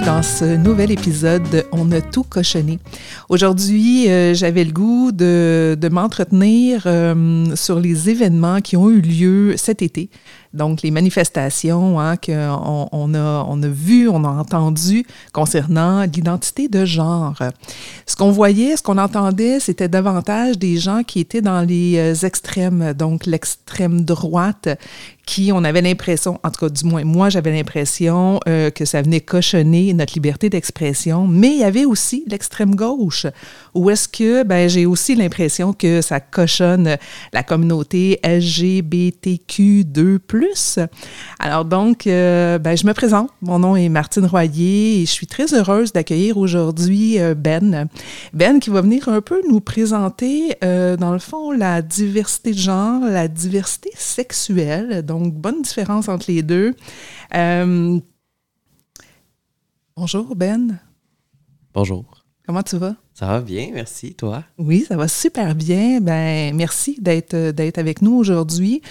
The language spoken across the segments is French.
dans ce nouvel épisode de On a tout cochonné. Aujourd'hui, euh, j'avais le goût de, de m'entretenir euh, sur les événements qui ont eu lieu cet été. Donc, les manifestations hein, qu'on on a, on a vues, on a entendues concernant l'identité de genre. Ce qu'on voyait, ce qu'on entendait, c'était davantage des gens qui étaient dans les euh, extrêmes, donc l'extrême droite, qui, on avait l'impression, en tout cas du moins moi, j'avais l'impression euh, que ça venait cochonner notre liberté d'expression, mais il y avait aussi l'extrême gauche, où est-ce que ben, j'ai aussi l'impression que ça cochonne la communauté LGBTQ2+. Alors donc, euh, ben, je me présente, mon nom est Martine Royer et je suis très heureuse d'accueillir aujourd'hui euh, Ben. Ben qui va venir un peu nous présenter, dans le fond, la diversité de genre, la diversité sexuelle, donc, bonne différence entre les deux. Euh, bonjour, Ben. Bonjour. Comment tu vas? Ça va bien, merci. Toi? Oui, ça va super bien. Ben, merci d'être, d'être avec nous aujourd'hui.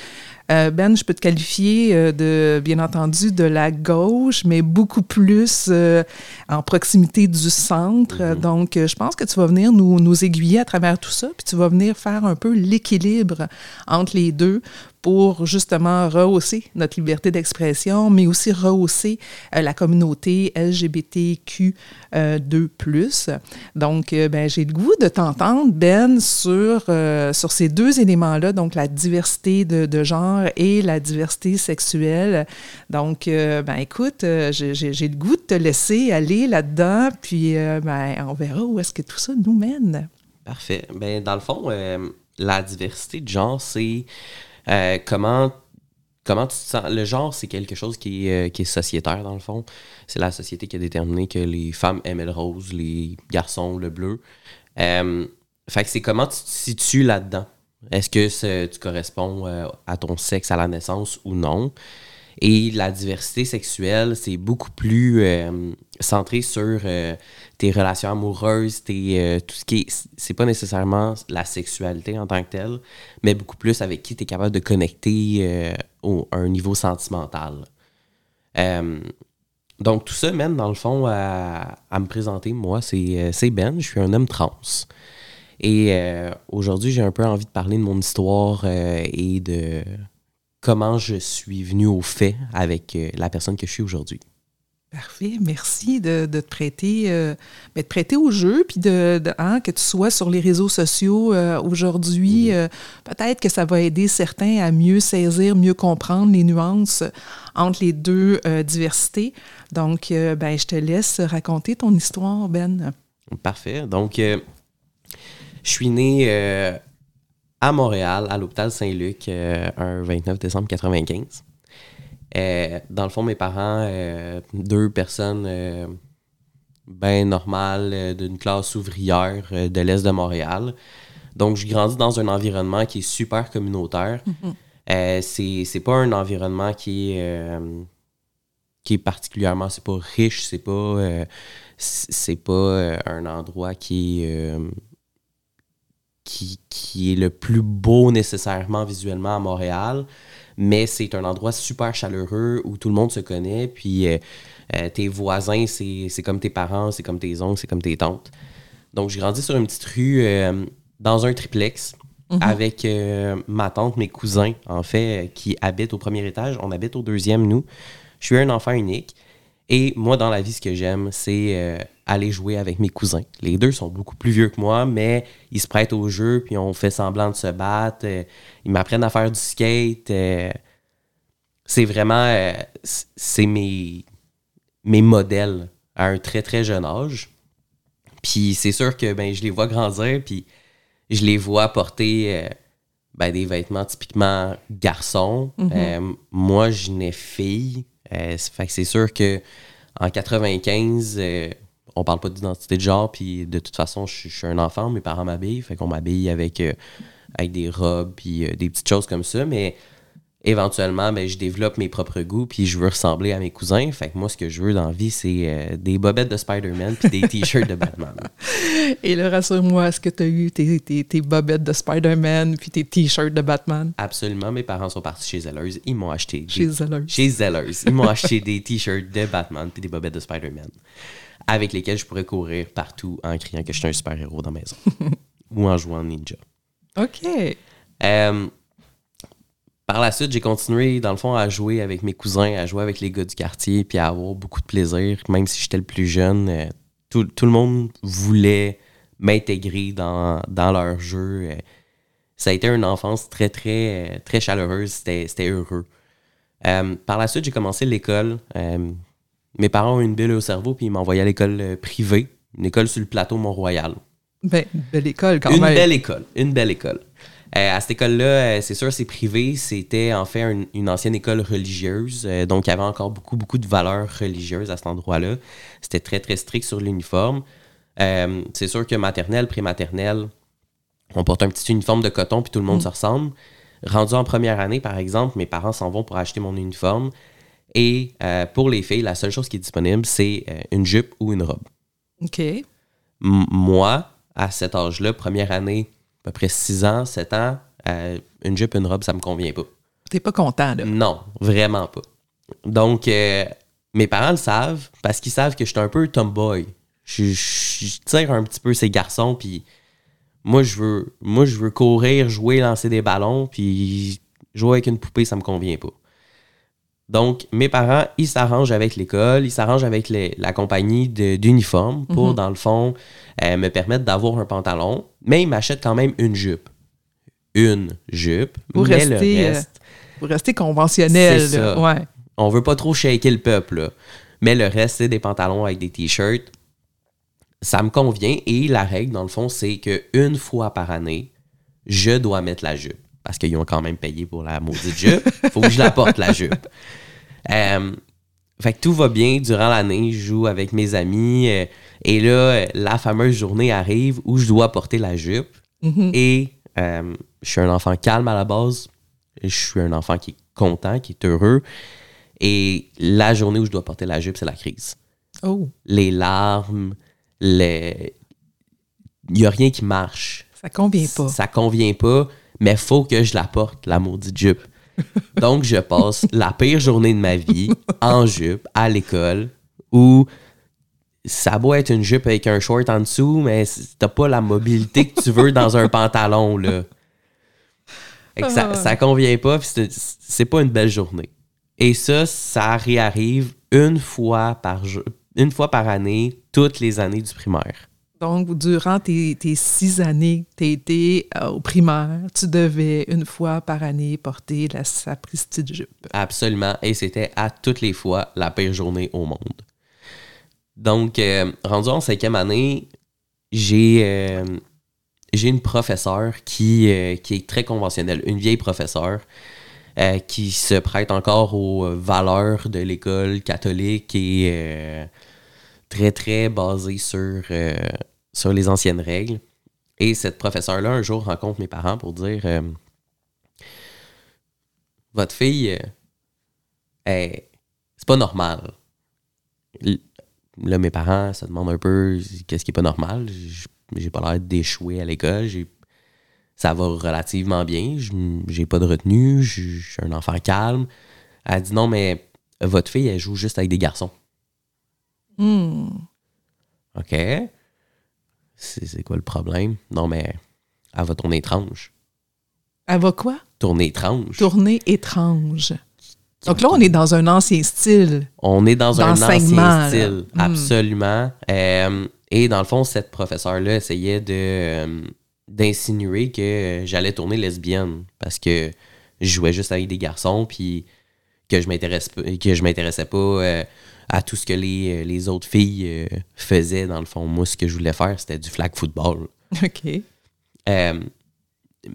Euh, ben, je peux te qualifier euh, de, bien entendu, de la gauche, mais beaucoup plus euh, en proximité du centre. Mm-hmm. Donc, je pense que tu vas venir nous, nous aiguiller à travers tout ça, puis tu vas venir faire un peu l'équilibre entre les deux pour justement rehausser notre liberté d'expression, mais aussi rehausser la communauté LGBTQ2+. Donc, ben, j'ai le goût de t'entendre, Ben, sur, sur ces deux éléments-là, donc la diversité de, de genre et la diversité sexuelle. Donc, euh, ben écoute, euh, j'ai le goût de te laisser aller là-dedans, puis euh, ben, on verra où est-ce que tout ça nous mène. Parfait. Ben, dans le fond, la diversité de genre, c'est comment comment tu te sens? Le genre, c'est quelque chose qui est, qui est sociétaire, dans le fond. C'est la société qui a déterminé que les femmes aimaient le rose, les garçons le bleu. fait que c'est comment tu te situes là-dedans? Est-ce que tu corresponds euh, à ton sexe à la naissance ou non? Et la diversité sexuelle, c'est beaucoup plus euh, centré sur euh, tes relations amoureuses, tout ce qui est. C'est pas nécessairement la sexualité en tant que telle, mais beaucoup plus avec qui tu es capable de connecter à un niveau sentimental. donc, tout ça mène, dans le fond, à, à me présenter. Moi, c'est Ben, je suis un homme trans. Et euh, aujourd'hui, j'ai un peu envie de parler de mon histoire euh, et de comment je suis venu au fait avec euh, la personne que je suis aujourd'hui. Parfait, merci de, te prêter, ben, de prêter au jeu, puis de, hein, que tu sois sur les réseaux sociaux aujourd'hui. Peut-être que ça va aider certains à mieux saisir, mieux comprendre les nuances entre les deux diversités. Donc, ben, je te laisse raconter ton histoire, Ben. Parfait. Donc, je suis né euh, à Montréal, à l'hôpital Saint-Luc, euh, un 29 décembre 1995. Euh, dans le fond, mes parents, deux personnes bien normales d'une classe ouvrière de l'Est de Montréal. Donc, je grandis dans un environnement qui est super communautaire. Mm-hmm. c'est pas un environnement qui est, qui est particulièrement, c'est pas riche, c'est pas, c'est pas un endroit qui est qui, qui, est le plus beau nécessairement visuellement à Montréal, mais c'est un endroit super chaleureux où tout le monde se connaît, puis euh, euh, tes voisins, c'est comme tes parents, c'est comme tes oncles, c'est comme tes tantes. Donc, j'ai grandi sur une petite rue euh, dans un triplex mhm. avec ma tante, mes cousins, en fait, qui habitent au premier étage. On habite au deuxième, nous. Je suis un enfant unique. Et moi, dans la vie, ce que j'aime, c'est aller jouer avec mes cousins. Les deux sont beaucoup plus vieux que moi, mais ils se prêtent au jeu, puis on fait semblant de se battre. Euh, ils m'apprennent à faire du skate. Euh, c'est vraiment... c'est mes, mes modèles à un très, très jeune âge. Puis c'est sûr que ben, je les vois grandir, puis je les vois porter ben, des vêtements typiquement garçons. Mm-hmm. moi, je n'ai fille. Euh, fait que c'est sûr que en 95, euh, on parle pas d'identité de genre, puis de toute façon, je, suis un enfant, mes parents m'habillent, fait qu'on m'habille avec, euh, avec des robes, puis des petites choses comme ça, mais éventuellement, ben, je développe mes propres goûts, puis je veux ressembler à mes cousins. Fait que moi, ce que je veux dans la vie, c'est euh, des bobettes de Spider-Man puis des t-shirts de Batman. Et là, rassure-moi, est-ce que tu as eu tes, tes, tes bobettes de Spider-Man puis tes t-shirts de Batman? Absolument. Mes parents sont partis chez Zellers. Ils m'ont acheté. des- Chez Zellers. Chez Zellers. Ils m'ont acheté des t-shirts de Batman puis des bobettes de Spider-Man avec lesquels je pourrais courir partout en criant que je suis un super-héros dans la maison ou en jouant ninja. OK. Euh, par la suite, j'ai continué, dans le fond, à jouer avec mes cousins, à jouer avec les gars du quartier, puis à avoir beaucoup de plaisir. Même si j'étais le plus jeune, euh, tout, tout le monde voulait m'intégrer dans, dans leur jeu. Euh, ça a été une enfance très, très, très chaleureuse. C'était heureux. Par la suite, j'ai commencé l'école. Mes parents ont une bulle au cerveau, puis ils m'envoyaient à l'école euh, privée, une école sur le plateau Mont-Royal. Ben, belle école quand Une même. belle école. Une belle école. Euh, à cette école-là, euh, c'est sûr, c'est privé. C'était en fait une, une ancienne école religieuse. euh, donc, il y avait encore beaucoup, beaucoup de valeurs religieuses à cet endroit-là. C'était très, très strict sur l'uniforme. Euh, c'est sûr que maternelle, prématernelle, on porte un petit uniforme de coton puis tout le monde se ressemble. Rendu en première année, par exemple, mes parents s'en vont pour acheter mon uniforme. Et euh, pour les filles, la seule chose qui est disponible, c'est euh, une jupe ou une robe. OK. M- moi, à cet âge-là, première année, à peu près 6 ans, 7 ans, euh, une jupe, une robe, ça me convient pas. T'es pas content, là? Non, vraiment pas. Donc, mes parents le savent parce qu'ils savent que je suis un peu tomboy. Je, je- je tire un petit peu ces garçons, puis moi, je veux, moi, je veux courir, jouer, lancer des ballons, puis jouer avec une poupée, ça me convient pas. Donc, mes parents, ils s'arrangent avec l'école, ils s'arrangent avec les- la compagnie d'uniformes pour, dans le fond, euh, me permettre d'avoir un pantalon, mais ils m'achètent quand même une jupe. Une jupe, Pour mais le rester, euh, reste, conventionnel, ça. Ouais. on veut pas trop shaker le peuple, là. mais le reste, c'est des pantalons avec des t-shirts. Ça me convient et la règle, dans le fond, c'est que une fois par année, je dois mettre la jupe. Parce qu'ils ont quand même payé pour la maudite jupe. Faut que je la porte, la jupe. Euh, fait que tout va bien durant l'année. Je joue avec mes amis. euh, et là, la fameuse journée arrive où je dois porter la jupe. Mhm. Et euh, je suis un enfant calme à la base. Je suis un enfant qui est content, qui est heureux. Et la journée où je dois porter la jupe, c'est la crise. Oh, Les larmes, les... il n'y a rien qui marche. ça convient pas. Ça convient pas, mais faut que je la porte, la maudite jupe. Donc, je passe la pire journée de ma vie en jupe à l'école où ça doit être une jupe avec un short en dessous, mais t'as pas la mobilité que tu veux dans un pantalon, là. Que ça, Ah. ça convient pas, puis c'est pas une belle journée. Et ça, ça réarrive une fois par jour, une fois par année, toutes les années du primaire. Donc, durant tes, six années que tu été euh, au primaire, tu devais une fois par année porter la sapristi de jupe. Absolument. Et c'était à toutes les fois la pire journée au monde. Donc, euh, rendu en cinquième année, j'ai euh, une professeure qui, euh, qui est très conventionnelle, une vieille professeure euh, qui se prête encore aux valeurs de l'école catholique et très, très basée sur, euh, sur les anciennes règles. Et cette professeure-là, un jour, rencontre mes parents pour dire euh, Votre fille, euh, c'est pas normal. Là, mes parents se demandent un peu qu'est-ce qui est pas normal? J'ai pas l'air d'échouer à l'école. Ça va relativement bien. J'ai pas de retenue. Je suis un enfant calme. Elle dit non, mais votre fille, elle joue juste avec des garçons. Hmm. OK. C'est quoi le problème? Non, mais elle va tourner étrange. Elle va quoi? Tourner étrange. Tournée étrange. Donc là, on est dans un ancien style. On est dans un ancien là. style, Mm. absolument. Euh, et dans le fond, cette professeure-là essayait de euh, d'insinuer que j'allais tourner lesbienne parce que je jouais juste avec des garçons, puis que je m'intéresse que je m'intéressais pas euh, à tout ce que les, les autres filles euh, faisaient. Dans le fond, moi, ce que je voulais faire, c'était du flag football. OK. Euh,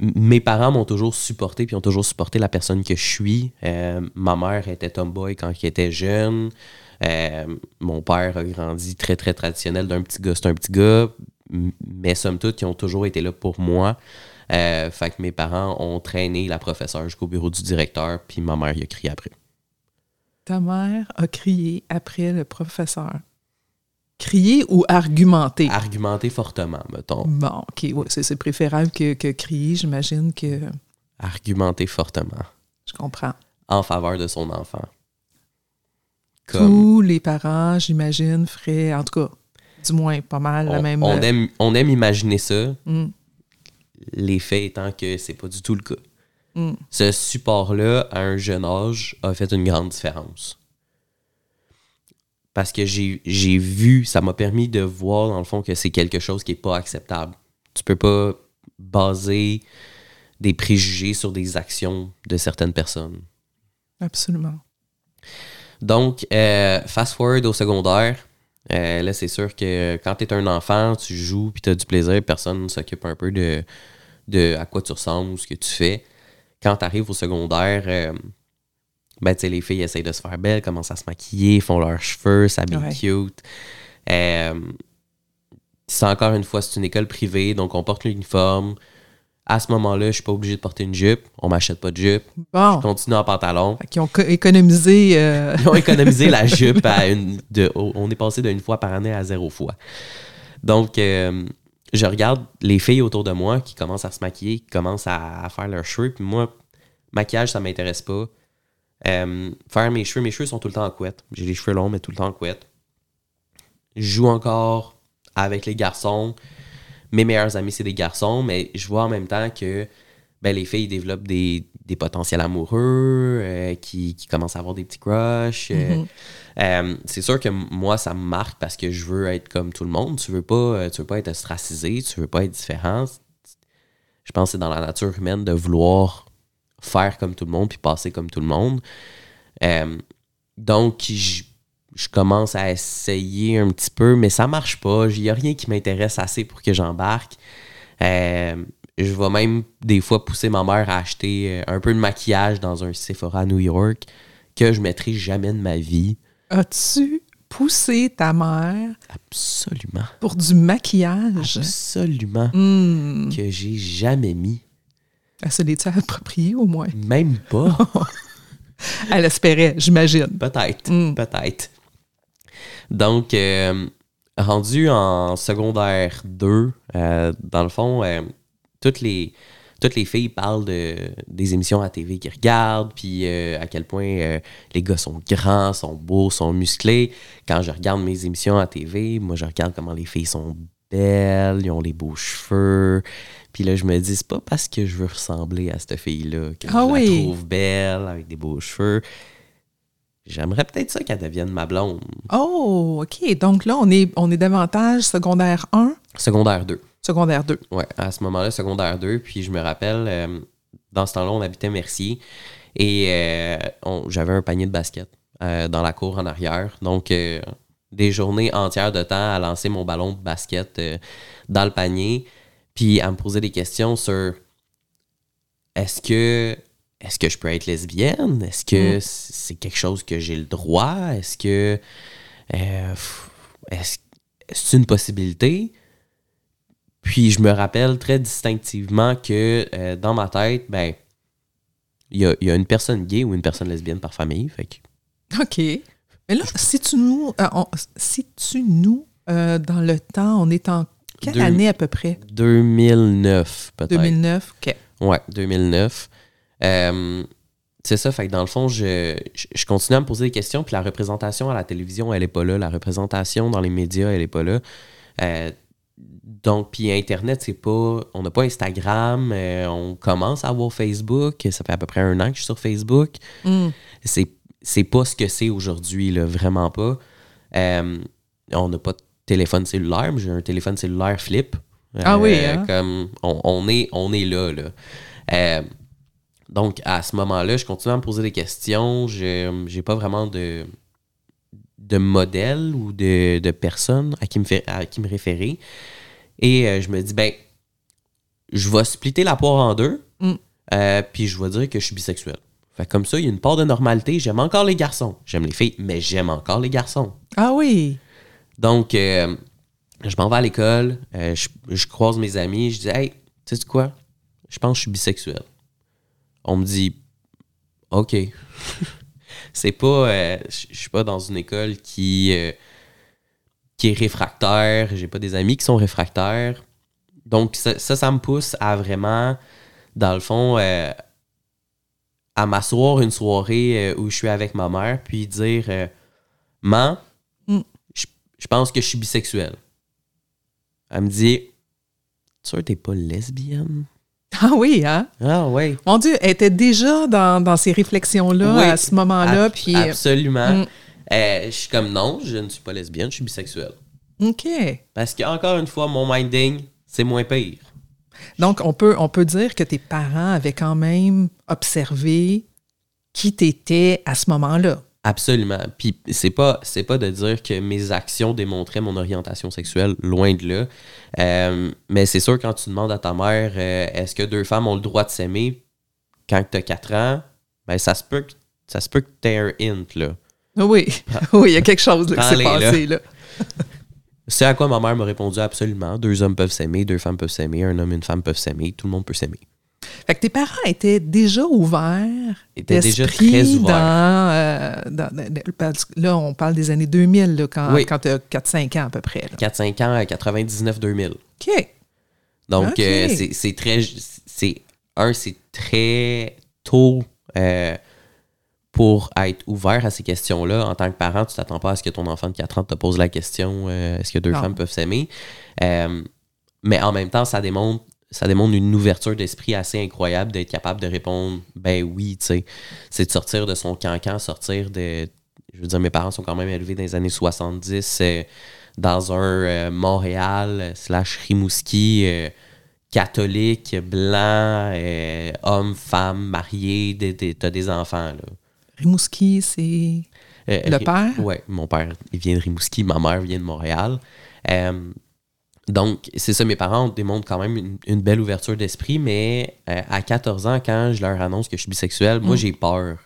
mes parents m'ont toujours supporté, puis ont toujours supporté la personne que je suis. Euh, ma mère était tomboy quand elle était jeune. Euh, mon père a grandi très, très traditionnel d'un petit gars, c'est un petit gars. Mais somme toute, ils ont toujours été là pour moi. Euh, fait que mes parents ont traîné la professeure jusqu'au bureau du directeur, puis ma mère y a crié après. Ta mère a crié après le professeur. Crier ou argumenter? Argumenter fortement, mettons. Bon, OK, ouais, c'est préférable que, que crier, j'imagine que Argumenter fortement je comprends. en faveur de son enfant. Comme Tous les parents, j'imagine, feraient, en tout cas, du moins pas mal la même. on aime, on aime imaginer ça, Mm, les faits étant que c'est pas du tout le cas. Mm. Ce support-là, à un jeune âge, a fait une grande différence. Parce que j'ai j'ai vu, ça m'a permis de voir, dans le fond, que c'est quelque chose qui n'est pas acceptable. Tu peux pas baser des préjugés sur des actions de certaines personnes. Absolument. Donc, euh, fast forward au secondaire. euh, là, c'est sûr que quand tu es un enfant, tu joues puis tu as du plaisir, personne ne s'occupe un peu de, de à quoi tu ressembles ou ce que tu fais. Quand tu arrives au secondaire, euh, ben, tu sais, les filles essayent de se faire belles, commencent à se maquiller, font leurs cheveux, s'habillent Ouais. cute. Euh, c'est encore une fois, c'est une école privée, donc on porte l'uniforme. À ce moment-là, je suis pas obligé de porter une jupe. On m'achète pas de jupe. Bon. Je continue en pantalon. Fait qu'ils ont co- économisé. euh, Ils ont économisé la jupe à une. De, on est passé d'une fois par année à zéro fois. Donc, euh, je regarde les filles autour de moi qui commencent à se maquiller, qui commencent à, faire leurs cheveux. Puis moi, maquillage, ça m'intéresse pas. Euh, faire mes cheveux, mes cheveux sont tout le temps en couette. J'ai les cheveux longs, mais tout le temps en couette. Je joue encore avec les garçons. Mes meilleurs amis, c'est des garçons, mais je vois en même temps que ben, les filles développent des, des potentiels amoureux, euh, qui, qui commencent à avoir des petits crushs. euh, Mhm. euh, c'est sûr que moi, ça me marque parce que je veux être comme tout le monde. Tu veux pas, tu veux pas être ostracisé, tu veux pas être différent. Je pense que c'est dans la nature humaine de vouloir faire comme tout le monde puis passer comme tout le monde. Donc, je, je commence à essayer un petit peu, mais ça marche pas. Il n'y a rien qui m'intéresse assez pour que j'embarque. Euh, je vais même des fois pousser ma mère à acheter euh, un peu de maquillage dans un Sephora à New York que je mettrai jamais de ma vie. As-tu poussé ta mère Absolument. pour du maquillage? Absolument. Hmm. Que j'ai jamais mis. Elle se l'est-tu appropriée au moins? Même pas. Elle espérait, j'imagine. Peut-être. Mm. Peut-être. Donc, euh, rendu en secondaire 2, euh, dans le fond, euh, toutes, les, toutes les filles parlent de, des émissions à TV qu'ils regardent, puis euh, à quel point euh, les gars sont grands, sont beaux, sont musclés. Quand je regarde mes émissions à TV, moi, je regarde comment les filles sont belles, ils ont les beaux cheveux. Puis là, je me dis, c'est pas parce que je veux ressembler à cette fille-là que Ah je oui. la trouve belle, avec des beaux cheveux. J'aimerais peut-être ça qu'elle devienne ma blonde. Oh, OK. Donc là, on est, on est davantage secondaire 1, Secondaire 2. Secondaire 2. Ouais, à ce moment-là, secondaire 2. Puis je me rappelle, euh, dans ce temps-là, on habitait Mercier. Et euh, j'avais un panier de basket euh, dans la cour en arrière. Donc, des journées entières de temps à lancer mon ballon de basket dans le panier. Puis à me poser des questions sur est-ce que est-ce que je peux être lesbienne? Est-ce que Mm. c'est quelque chose que j'ai le droit? Est-ce que euh, est-ce c'est une possibilité? Puis je me rappelle très distinctivement que euh, dans ma tête, ben, il y a, il y a une personne gay ou une personne lesbienne par famille. Fait que OK. Mais là, si tu nous, euh, on- si tu nous euh, dans le temps, on est en quelle Deux- année à peu près? 2009, peut-être. 2009? OK. Ouais, 2009. Euh, c'est ça, fait que dans le fond, je, je, je continue à me poser des questions, puis la représentation à la télévision, elle est pas là. La représentation dans les médias, elle est pas là. Donc, puis Internet, c'est pas. On n'a pas Instagram, euh, on commence à avoir Facebook. Ça fait à peu près un an que je suis sur Facebook. Hmm. C'est, pas ce que c'est aujourd'hui, vraiment pas. Euh, on n'a pas de téléphone cellulaire, mais j'ai un téléphone cellulaire flip. Ah oui, Euh, hein? Comme on, on est, on est là, là. Donc, à ce moment-là, je continue à me poser des questions. Je n'ai pas vraiment de, de modèle ou de, de personne à qui me, fait, à qui me référer. Et euh, je me dis, ben, je vais splitter la poire en deux, Mm. euh, puis je vais dire que je suis bisexuel. Fait comme ça, il y a une part de normalité. J'aime encore les garçons. J'aime les filles, mais j'aime encore les garçons. Ah oui. Donc, euh, je m'en vais à l'école, je, je croise mes amis, je dis Hey, tu sais quoi? Je pense que je suis bisexuel. On me dit OK. c'est pas. je suis pas dans une école qui, qui est réfractaire. J'ai pas des amis qui sont réfractaires. Donc, ça, ça, ça me pousse à vraiment, dans le fond, euh, à m'asseoir une soirée euh, où je suis avec ma mère, puis dire euh, Man, Mm. je, je pense que je suis bisexuel. Elle me dit Tu t'es pas lesbienne Ah oui, hein? Ah, ouais. Mon Dieu, elle était déjà dans, dans ces réflexions-là Oui, à ce moment-là. Ab- Puis, Absolument. Mm. Euh, je suis comme non, je ne suis pas lesbienne, je suis bisexuel. OK. Parce que, encore une fois, mon minding, c'est moins pire. Donc, on peut, on peut dire que tes parents avaient quand même observé qui t'étais à ce moment-là. Absolument. Puis c'est pas c'est pas de dire que mes actions démontraient mon orientation sexuelle, loin de là. Euh, mais c'est sûr quand tu demandes à ta mère euh, est-ce que deux femmes ont le droit de s'aimer quand tu as 4 ans, ben ça se peut que ça se peut que tu un hint là. Oui, oui, il y a quelque chose là, qui s'est passé. Là. C'est à quoi ma mère m'a répondu absolument. Deux hommes peuvent s'aimer, deux femmes peuvent s'aimer, un homme et une femme peuvent s'aimer, tout le monde peut s'aimer. Fait que tes parents étaient déjà ouverts. Étaient déjà très ouverts. Dans, euh, dans- là, on parle des années 2000, là, quand, Oui. quand tu as 4-5 ans à peu près. là. 4-5 ans, 99-2000. OK. Donc, Ok. euh, c'est- très. c'est Un, c'est très tôt euh, pour être ouvert à ces questions-là. En tant que parent, tu t'attends pas à ce que ton enfant de 4 ans te pose la question euh, est-ce que deux Non. femmes peuvent s'aimer? Euh, Mais en même temps, ça démontre. Ça démontre une ouverture d'esprit assez incroyable d'être capable de répondre ben oui, tu sais. C'est de sortir de son cancan, sortir de. Je veux dire, mes parents sont quand même élevés dans les années 70 euh, dans un euh, Montréal slash Rimouski euh, catholique, blanc, homme, femme, marié, t'as des enfants. Là. Rimouski, c'est Euh, le père? Ouais, mon père, il vient de Rimouski, ma mère vient de Montréal. Euh, donc, c'est ça, mes parents démontrent quand même une, une belle ouverture d'esprit, mais euh, à 14 ans, quand je leur annonce que je suis bisexuel, moi, Mm. j'ai peur.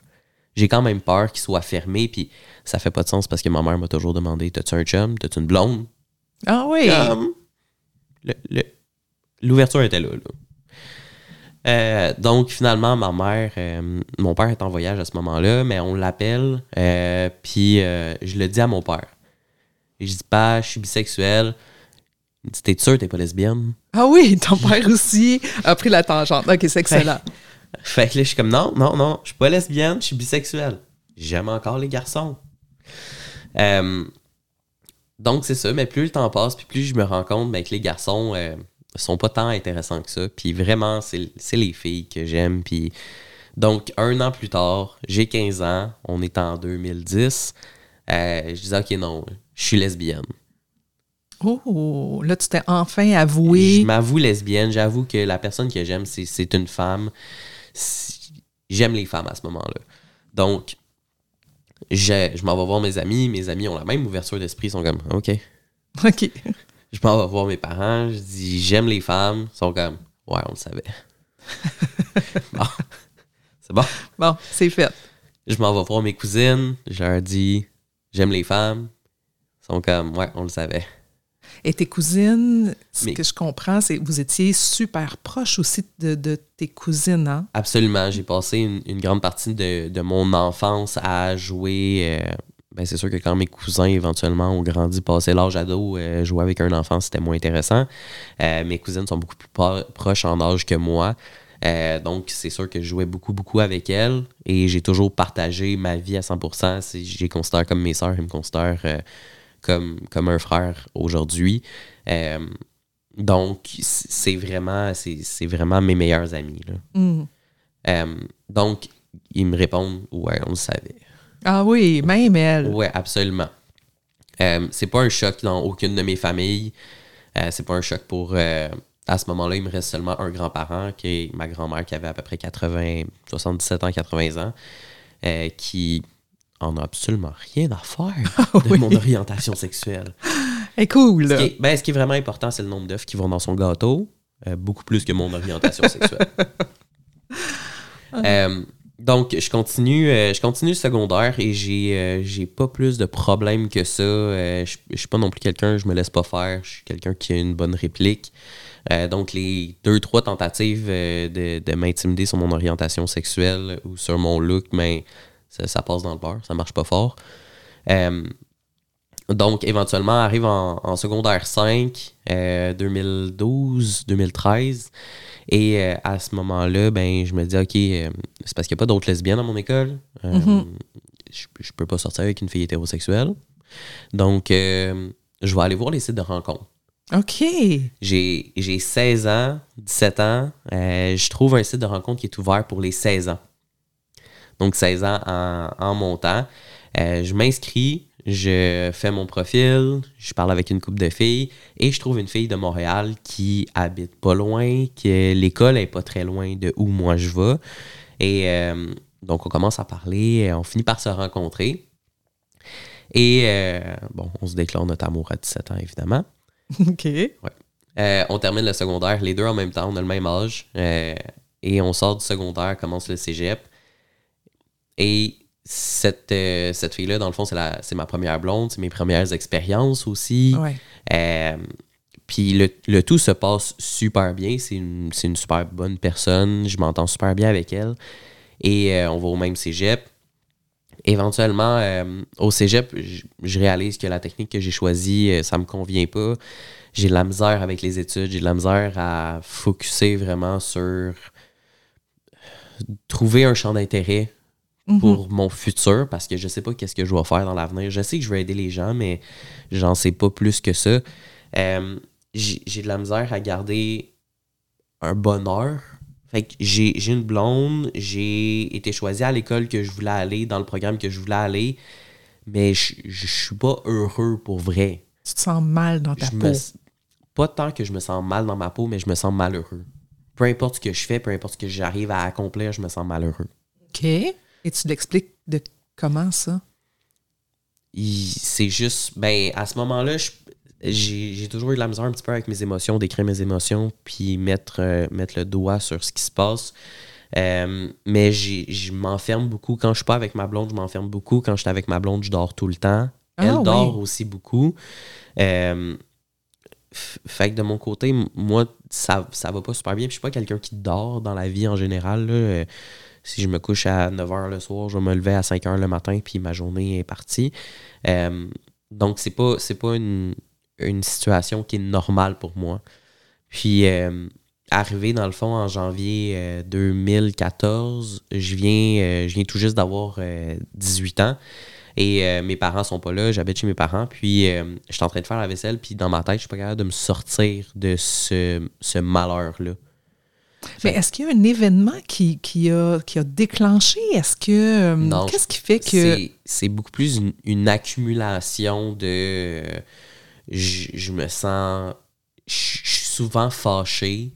J'ai quand même peur qu'ils soient fermés, puis ça fait pas de sens parce que ma mère m'a toujours demandé T'as-tu un chum? T'as-tu une blonde? Ah oui. Comme, le- le- L'ouverture était là. là. Euh, donc, finalement, ma mère, euh, mon père est en voyage à ce moment-là, mais on l'appelle, euh, puis je le dis à mon père. Et je dis pas, je suis bisexuel. Il dit, t'es sûr que t'es pas lesbienne? Ah oui, ton père aussi a pris la tangente. OK, c'est excellent. Fait que là, je suis comme, non, non, non, je suis pas lesbienne, je suis bisexuel. J'aime encore les garçons. Donc, c'est ça, mais plus le temps passe, puis plus je me rends compte ben, que les garçons sont pas tant intéressants que ça. Puis vraiment, c'est les filles que j'aime. Puis donc, un an plus tard, j'ai 15 ans, on est en 2010. euh, je disais, OK, non, je suis lesbienne. Oh, là, tu t'es enfin avoué. Je m'avoue lesbienne, j'avoue que la personne que j'aime, c'est- une femme. J'aime les femmes à ce moment-là. Donc, je, je m'en vais voir mes amis. Mes amis ont la même ouverture d'esprit. Ils sont comme, OK. OK. Je m'en vais voir mes parents. Je dis, j'aime les femmes. Ils sont comme, ouais, on le savait. bon, c'est bon? Bon, c'est fait. Je m'en vais voir mes cousines. Je leur dis, j'aime les femmes. Ils sont comme, ouais, on le savait. Et tes cousines, ce Mais- que je comprends, c'est que vous étiez super proches aussi de, de tes cousines, hein? Absolument. J'ai passé une, une grande partie de, de mon enfance à jouer. euh, ben c'est sûr que quand mes cousins éventuellement ont grandi, passé l'âge ado, euh, jouer avec un enfant, c'était moins intéressant. Euh, mes cousines sont beaucoup plus pro- proches en âge que moi. Euh, donc, c'est sûr que je jouais beaucoup, beaucoup avec elles et j'ai toujours partagé ma vie à 100%. C'est- Je les considère comme mes sœurs, ils me considèrent comme, comme un frère aujourd'hui. Donc, c'est vraiment, c'est vraiment mes meilleurs amis. Là. Euh, donc, ils me répondent Ouais, on le savait. Ah oui, même elle. Ouais, absolument. Euh, c'est pas un choc dans aucune de mes familles. Euh, c'est pas un choc pour. euh, à ce moment-là, il me reste seulement un grand-parent, qui est ma grand-mère, qui avait à peu près 80, 77 ans, 80 ans, qui en a absolument rien à faire de oui. mon orientation sexuelle. Elle est cool, Ce qui, est, ben, ce qui est vraiment important, c'est le nombre d'œufs qui vont dans son gâteau, beaucoup plus que mon orientation sexuelle. donc, je continue, euh, je continue le secondaire et j'ai euh, j'ai pas plus de problèmes que ça. Euh, je, suis pas non plus quelqu'un, je me laisse pas faire. Je suis quelqu'un qui a une bonne réplique. Donc, les deux, trois tentatives de, de m'intimider sur mon orientation sexuelle ou sur mon look, mais ça, ça passe dans le beurre, ça marche pas fort. Euh, donc, éventuellement, arrive en, en secondaire 5, euh, 2012, 2013. Et euh, à ce moment-là, ben, je me dis, OK, euh, c'est parce qu'il n'y a pas d'autres lesbiennes dans mon école. Euh, Mhm. je, je peux pas sortir avec une fille hétérosexuelle. Donc, euh, je vais aller voir les sites de rencontres. OK. J'ai j'ai 16 ans, 17 ans. euh, je trouve un site de rencontre qui est ouvert pour les 16 ans. Donc 16 ans en, en montant. Euh, je m'inscris, je fais mon profil, je parle avec une couple de filles et je trouve une fille de Montréal qui habite pas loin, que l'école est pas très loin de où moi je vais. Et euh, donc on commence à parler, on finit par se rencontrer. Et euh, bon, on se déclare notre amour à 17 ans évidemment. OK. Euh, on termine le secondaire, les deux en même temps, on a le même âge. euh, et on sort du secondaire, commence le cégep. Et cette, euh, cette fille-là, dans le fond, c'est la- c'est ma première blonde, c'est mes premières expériences aussi. Ouais. Euh, puis le, le tout se passe super bien. C'est une, une super bonne personne. Je m'entends super bien avec elle. Et euh, on va au même cégep. Éventuellement, au cégep, je, je réalise que la technique que j'ai choisie, ça me convient pas. J'ai de la misère avec les études. J'ai de la misère à focuser vraiment sur trouver un champ d'intérêt Mhm. pour mon futur parce que je sais pas qu'est-ce que je vais faire dans l'avenir. Je sais que je vais aider les gens, mais j'en sais pas plus que ça. Euh, j'ai de la misère à garder un bonheur. Fait que j'ai une blonde, j'ai été choisi à l'école que je voulais aller, dans le programme que je voulais aller, mais je je suis pas heureux pour vrai. Tu te sens mal dans ta Je peau. me, pas tant que je me sens mal dans ma peau, mais je me sens malheureux. Peu importe ce que je fais, peu importe ce que j'arrive à accomplir, je me sens malheureux. OK. Et tu l'expliques de comment ça? c'est juste, ben, à ce moment-là, j'ai toujours eu de la misère un petit peu avec mes émotions, d'écrire mes émotions, puis mettre, euh, mettre le doigt sur ce qui se passe. Euh, mais je m'enferme beaucoup. Quand je suis pas avec ma blonde, je m'enferme beaucoup. Quand je suis avec ma blonde, je dors tout le temps. Ah, Elle oui. dort aussi beaucoup. Euh, fait que de mon côté, moi, ça, ça va pas super bien. Puis je suis pas quelqu'un qui dort dans la vie en général. là. Euh, Si je me couche à 9 h le soir, je vais me lever à 5 h le matin, puis ma journée est partie. Euh, donc, c'est pas, pas une, une situation qui est normale pour moi. Puis, euh, arrivé dans le fond en janvier euh, 2014, je viens, euh, je viens tout juste d'avoir euh, 18 ans. Et euh, mes parents sont pas là, j'habite chez mes parents. Puis, euh, je suis en train de faire la vaisselle. Puis, dans ma tête, je suis pas capable de me sortir de ce, ce malheur-là. Mais est-ce qu'il y a un événement qui, qui, a, qui a déclenché? Est-ce que. euh, Non, Qu'est-ce qui fait que. C'est- C'est beaucoup plus une, une accumulation de. euh, Je, je me sens. Je je suis souvent fâché.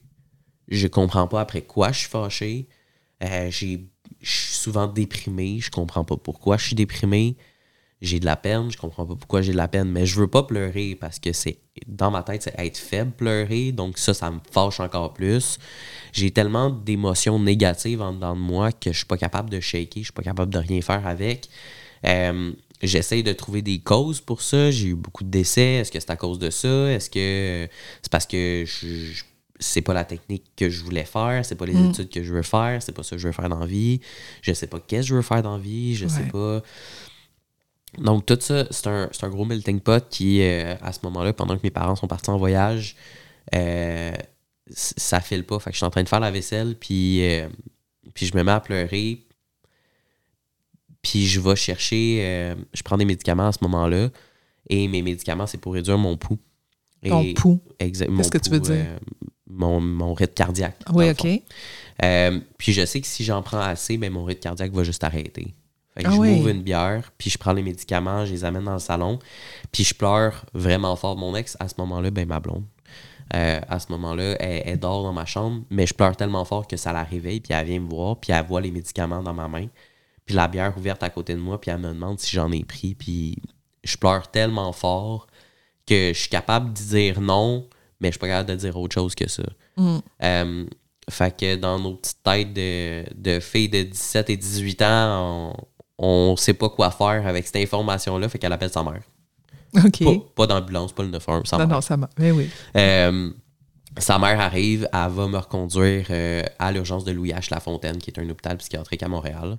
Je comprends pas après quoi je suis fâché. Euh, j'ai- je suis souvent déprimé. Je comprends pas pourquoi je suis déprimé. J'ai de la peine. Je comprends pas pourquoi j'ai de la peine. Mais je veux pas pleurer parce que c'est. Dans ma tête, c'est être faible, pleurer. Donc ça, ça me fâche encore plus. J'ai tellement d'émotions négatives en dedans de moi que je suis pas capable de shaker. Je suis pas capable de rien faire avec. Euh, J'essaie de trouver des causes pour ça. J'ai eu beaucoup de décès. Est-ce que c'est à cause de ça? Est-ce que c'est parce que je, je- c'est pas la technique que je voulais faire? C'est pas les Mm. études que je veux faire? C'est pas ça que je veux faire dans la vie? Je sais pas qu'est-ce que je veux faire dans la vie? Je sais Ouais. pas. Donc, tout ça, c'est un, c'est un gros melting pot qui, euh, à ce moment-là, pendant que mes parents sont partis en voyage, euh, ça file pas. Fait que je suis en train de faire la vaisselle, puis, euh, puis je me mets à pleurer. Puis je vais chercher, je prends des médicaments à ce moment-là, et mes médicaments, c'est pour réduire mon pouls. Ton Et- pouls? Exact. Qu'est-ce que tu veux dire? mon, mon rythme cardiaque. Oui, OK. puis je sais que si j'en prends assez, ben, mon rythme cardiaque va juste arrêter. Ah je oui. m'ouvre une bière, puis je prends les médicaments, je les amène dans le salon, puis je pleure vraiment fort. Mon ex, à ce moment-là, ben ma blonde, euh, à ce moment-là, elle, elle dort dans ma chambre, mais je pleure tellement fort que ça la réveille, puis elle vient me voir, puis elle voit les médicaments dans ma main, puis la bière ouverte à côté de moi, puis elle me demande si j'en ai pris, puis je pleure tellement fort que je suis capable de dire non, mais je suis pas capable de dire autre chose que ça. Mm. Euh, fait que dans nos petites têtes de, de filles de 17 et 18 ans, on, on sait pas quoi faire avec cette information-là, fait qu'elle appelle sa mère. OK. Pas, pas d'ambulance, pas le 911, sa non, mère. non, ça m'a. Mais oui. Euh, sa mère arrive, elle va me reconduire euh, à l'urgence de Louis H. Lafontaine, qui est un hôpital psychiatrique à Montréal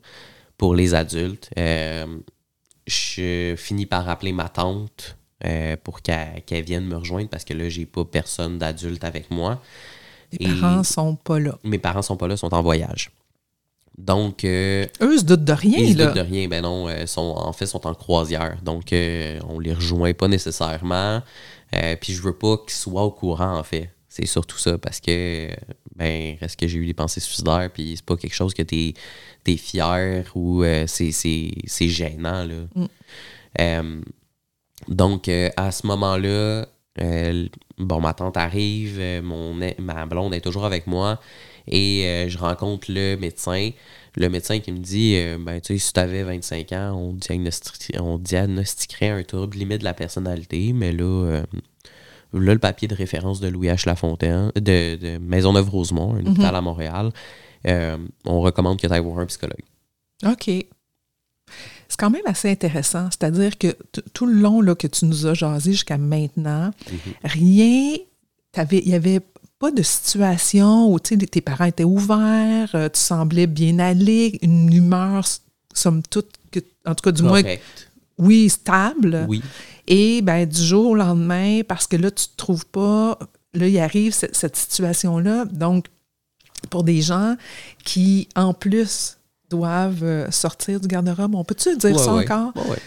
pour les adultes. Euh, je finis par appeler ma tante pour qu'elle qu'elle vienne me rejoindre parce que là, j'ai pas personne d'adulte avec moi. Et- parents sont pas là. Mes parents sont pas là, sont en voyage. Donc, euh, Eux se doutent de rien, ils se doutent de rien. Ben non, euh, sont, en fait, sont en croisière. Donc, euh, on les rejoint pas nécessairement. Euh, puis, je veux pas qu'ils soient au courant, en fait. C'est surtout ça, parce que, ben, reste que j'ai eu des pensées suicidaires, puis c'est pas quelque chose que t'es es fier ou c'est- gênant, là. Mm. Donc, à ce moment-là, euh, bon, ma tante arrive, mon, ma blonde est toujours avec moi et euh, je rencontre le médecin. Le médecin qui me dit euh, ben, tu sais, si tu avais 25 ans, on, diagnosti- on diagnostiquerait un trouble limite de la personnalité, mais là, euh, là, le papier de référence de Louis H. Lafontaine, de, de Maisonneuve-Rosemont, un hôpital à Montréal, on recommande que tu ailles voir un psychologue. OK. C'est quand même assez intéressant. C'est-à-dire que tout le long là, que tu nous as jasé jusqu'à maintenant, rien, t'avais- il n'y avait pas de situation où tes parents étaient ouverts, euh, tu semblais bien aller, une humeur, somme toute, que, en tout cas du moins, oui, stable. Oui. Et ben, du jour au lendemain, parce que là, tu ne te trouves pas, là, il arrive cette, cette situation-là. Donc, pour des gens qui, en plus, doivent euh, sortir du garde-robe, on peut-tu dire Ouais, ça ouais. encore? Ouais.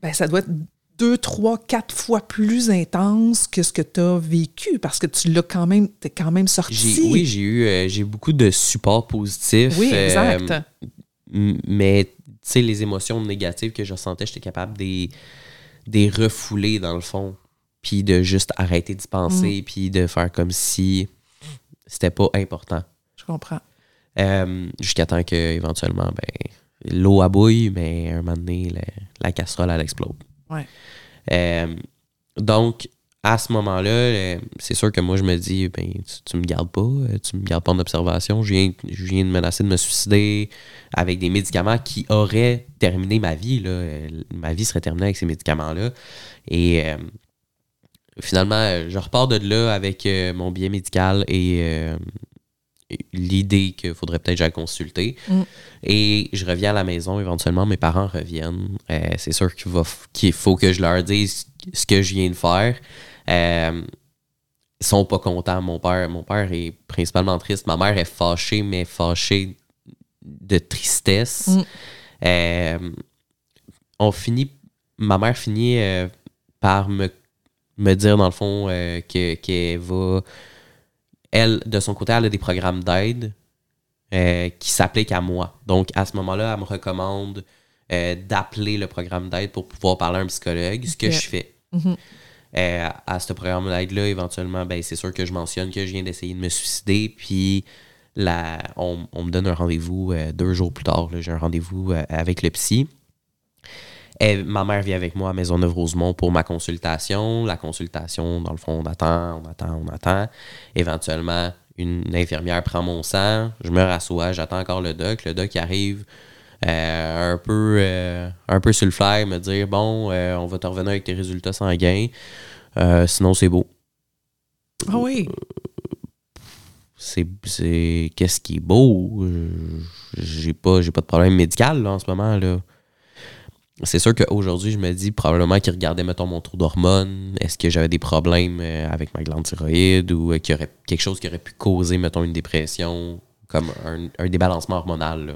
Ben, ça doit être deux, trois, quatre fois plus intense que ce que tu as vécu parce que tu l'as quand même, t'es quand même sorti. Oui, j'ai eu euh, j'ai beaucoup de support positif. Oui, euh, exact. mais tu sais, les émotions négatives que je ressentais, j'étais capable de les- refouler dans le fond. Puis de juste arrêter d'y penser, Mm. puis de faire comme si c'était pas important. Je comprends. Euh, Jusqu'à temps que éventuellement, ben, l'eau abouille, mais un moment donné, la, la casserole, elle explose. Euh, donc, à ce moment-là, euh, c'est sûr que moi, je me dis, ben, tu, me gardes pas, euh, tu me gardes pas en observation, je viens, de menacer de me suicider avec des médicaments qui auraient terminé ma vie. Là. Ma vie serait terminée avec ces médicaments-là. Et finalement, je repars de là avec mon billet médical et l'idée qu'il faudrait peut-être que j'aille consulter. Mm. Et je reviens à la maison, éventuellement, mes parents reviennent. Euh, c'est sûr qu'il, va, qu'il faut que je leur dise ce que je viens de faire. Euh, ils sont pas contents. Mon père, mon père est principalement triste. Ma mère est fâchée, mais fâchée de tristesse. Mm. Euh, on finit, ma mère finit euh, par me, me dire, dans le fond, que, qu'elle va. Elle, de son côté, elle a des programmes d'aide euh, qui s'appliquent à moi. Donc, à ce moment-là, elle me recommande euh, d'appeler le programme d'aide pour pouvoir parler à un psychologue, ce que je fais. Mhm. Euh, à ce programme d'aide-là, éventuellement, ben, c'est sûr que je mentionne que je viens d'essayer de me suicider, puis la, on, on me donne un rendez-vous deux jours plus tard. J'ai un rendez-vous avec le psy. Et ma mère vient avec moi à Maisonneuve-Rosemont pour ma consultation. La consultation, dans le fond, on attend, on attend, on attend. Éventuellement, une infirmière prend mon sang. Je me rassois, j'attends encore le doc. Le doc arrive euh, un, peu, euh, un peu sur le fly, me dire Bon, euh, on va te revenir avec tes résultats sanguins. Euh, sinon, c'est beau. Ah oui? C'est. c'est- Qu'est-ce qui est beau? J'ai pas, j'ai pas de problème médical là, en ce moment. là. C'est sûr qu'aujourd'hui, je me dis probablement qu'ils regardaient, mettons, mon trou d'hormones. Est-ce que j'avais des problèmes euh, avec ma glande thyroïde ou euh, qu'il y aurait quelque chose qui aurait pu causer, mettons, une dépression, comme un, un débalancement hormonal. là?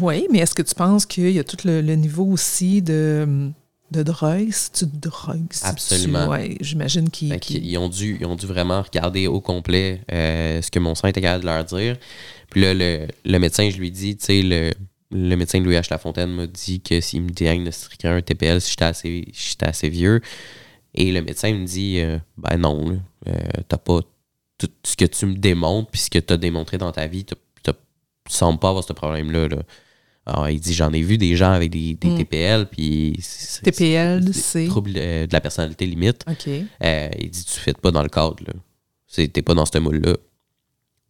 Oui, mais est-ce que tu penses qu'il y a tout le, le niveau aussi de, de drogue? Si tu te drogues? si Absolument. ouais, j'imagine qu'ils. Ont dû, ils ont dû vraiment regarder au complet euh, ce que mon sang était capable de leur dire. Puis là, le, le médecin, je lui dis, tu sais, le, le médecin de Louis H. Lafontaine m'a dit que s'il me diagnostiquait un TPL, si j'étais assez, si j'étais assez vieux. Et le médecin me dit, euh, ben non, euh, t'as pas tout ce que tu me démontres, puis ce que tu as démontré dans ta vie, tu sembles pas avoir ce problème-là. Là. Alors, il dit, j'en ai vu des gens avec des, des Mm. TPL, puis... TPL, c'est-. Trouble euh, de la personnalité limite. OK. Il dit tu fais pas dans le cadre là. C'est- T'es pas dans ce moule-là.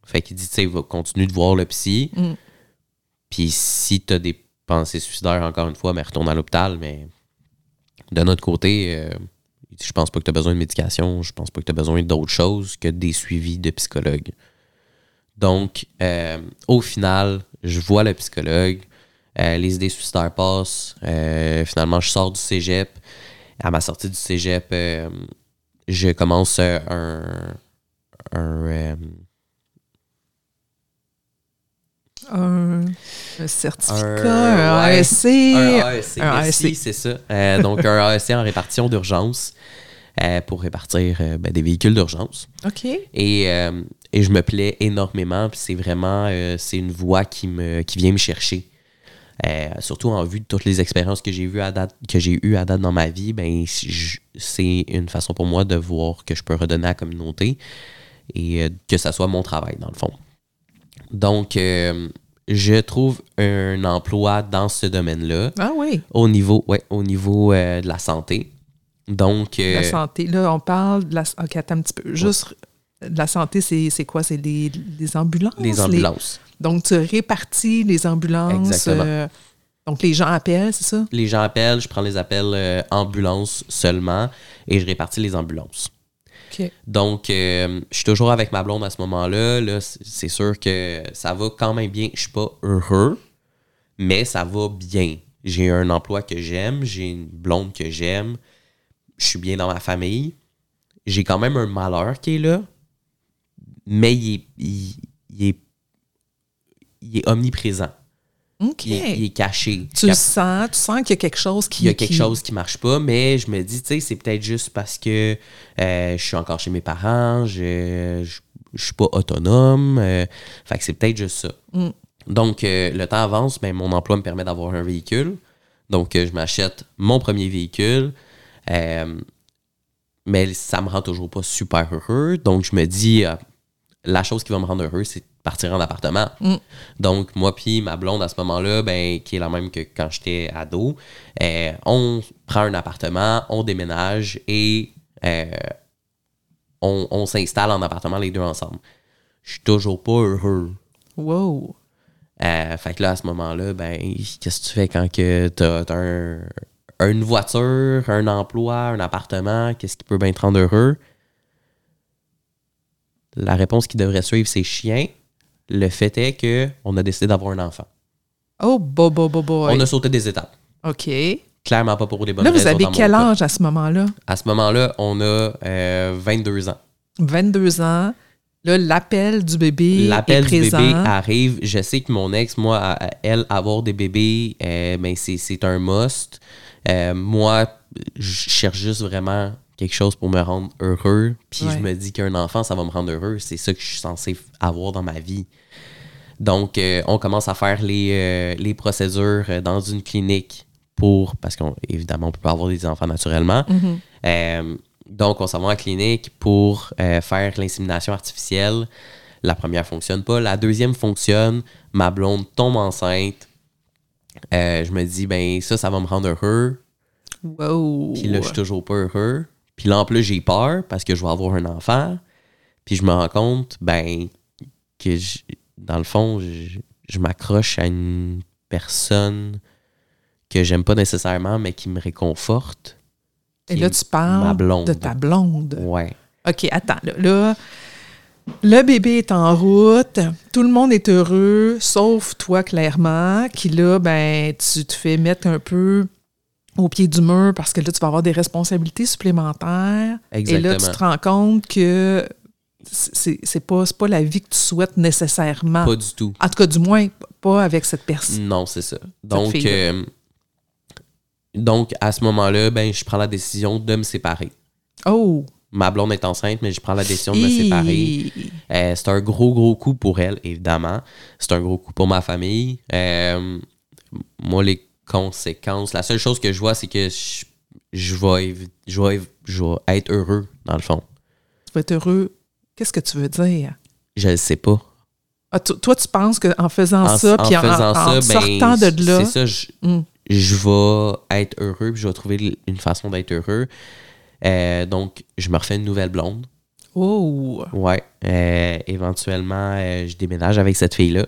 Fait qu'il dit, tu sais, va continuer de voir le psy. Mm. Puis si t'as des pensées suicidaires, encore une fois, mais retourne à l'hôpital. Mais de notre côté, euh, je pense pas que t'as besoin de médication. Je pense pas que t'as besoin d'autre chose que des suivis de psychologue. Donc, euh, au final, je vois le psychologue. euh, les idées suicidaires passent. euh, finalement, je sors du cégep. À ma sortie du cégep, je commence un. un euh, Un, un certificat, Un- un, ouais. ASC. un ASC, c'est ça. Euh, donc, un ASC en répartition d'urgence euh, pour répartir euh, ben, des véhicules d'urgence. OK. Et, et je me plais énormément. Puis c'est vraiment c'est une voix qui, me, qui vient me chercher. Surtout en vue de toutes les expériences que j'ai vues à date, que j'ai eues à date dans ma vie, ben, c'est une façon pour moi de voir que je peux redonner à la communauté et que ça soit mon travail, dans le fond. Donc, euh, je trouve un emploi dans ce domaine-là Ah oui, au niveau, ouais, au niveau euh, de la santé. Donc, euh, la santé. Là, on parle de la... OK, attends un petit peu. Juste, de la santé, c'est c'est quoi? C'est les, les ambulances? les ambulances. Donc, tu répartis les ambulances. Exactement. donc, les gens appellent, c'est ça? les gens appellent, je prends les appels euh, ambulance seulement et je répartis les ambulances. Donc, euh, je suis toujours avec ma blonde à ce moment-là. C'est sûr que ça va quand même bien. Je suis pas heureux, mais ça va bien. J'ai un emploi que j'aime, j'ai une blonde que j'aime, je suis bien dans ma famille. J'ai quand même un malheur qui est là, mais il est omniprésent. Il est, il est caché. Tu le sens, tu sens qu'il y a quelque chose qui... il y a quelque qui- chose qui marche pas, mais je me dis, tu sais, c'est peut-être juste parce que euh, je suis encore chez mes parents, je, je, je suis pas autonome. euh, fait que c'est peut-être juste ça. Mm. Donc, euh, le temps avance, ben, mon emploi me permet d'avoir un véhicule. Donc, euh, je m'achète mon premier véhicule. mais ça me rend toujours pas super heureux. Donc, je me dis, la chose qui va me rendre heureux, c'est partir en appartement. Mm. Donc, moi puis ma blonde à ce moment-là, ben, qui est la même que quand j'étais ado, euh, on prend un appartement, on déménage et euh, on, on s'installe en appartement les deux ensemble. Je suis toujours pas heureux. Wow. Euh, fait que là, à ce moment-là, ben, qu'est-ce que tu fais quand que t'as, un- une voiture, un emploi, un appartement, qu'est-ce qui peut bien te rendre heureux? La réponse qui devrait suivre, c'est chien. Le fait est que on a décidé d'avoir un enfant. Oh, bo, bo, bo, boy. On a sauté des étapes. OK. Clairement pas pour les bonnes Là, vous avez quel âge à ce moment-là? À ce moment-là, on a euh, 22 ans. 22 ans. Là, l'appel du bébé L'appel du bébé arrive. Je sais que mon ex, moi, à- à elle, avoir des bébés, euh, ben c'est, c'est un must. Euh, moi, je cherche juste vraiment quelque chose pour me rendre heureux. Puis Ouais. je me dis qu'un enfant, ça va me rendre heureux. C'est ça que je suis censé avoir dans ma vie. Donc, euh, on commence à faire les, euh, les procédures euh, dans une clinique pour, parce qu'évidemment, on ne peut pas avoir des enfants naturellement. Mhm. Euh, donc, on s'en va en clinique pour faire l'insémination artificielle. La première fonctionne pas. La deuxième fonctionne. Ma blonde tombe enceinte. Je me dis, ben ça, ça va me rendre heureux. Wow. Puis là, je suis toujours pas heureux. Puis là, en plus, j'ai peur parce que je vais avoir un enfant. Puis je me rends compte, ben, que je- dans le fond, je, je m'accroche à une personne que j'aime pas nécessairement, mais qui me réconforte. Et là, tu parles de ta blonde. Ouais. OK, attends. Là, là, le bébé est en route. Tout le monde est heureux, sauf toi, clairement, qui là, ben, tu te fais mettre un peu au pied du mur parce que là, tu vas avoir des responsabilités supplémentaires. Et là, tu Exactement. te rends compte que c'est pas, pas la vie que tu souhaites nécessairement. Pas du tout. En tout cas, du moins, pas avec cette personne. Non, c'est ça. Donc, euh, donc à ce moment-là, ben, je prends la décision de me séparer. Oh! Ma blonde est enceinte, mais je prends la décision de me séparer. Euh, c'est un gros, gros coup pour elle, évidemment. C'est un gros coup pour ma famille. Euh, moi, les conséquences, la seule chose que je vois, c'est que je, je, vais, je, vais, évi- je vais être heureux, dans le fond. Tu vas être heureux. Qu'est-ce que tu veux dire? Je ne sais pas. Ah, to- toi, tu penses qu'en faisant En, ça, puis en, faisant en ça, ben, sortant de là, c'est ça, je, Hmm. je vais être heureux, puis je vais trouver une façon d'être heureux. Euh, donc, je me refais une nouvelle blonde. Oh! Ouais. Euh, éventuellement, euh, je déménage avec cette fille-là.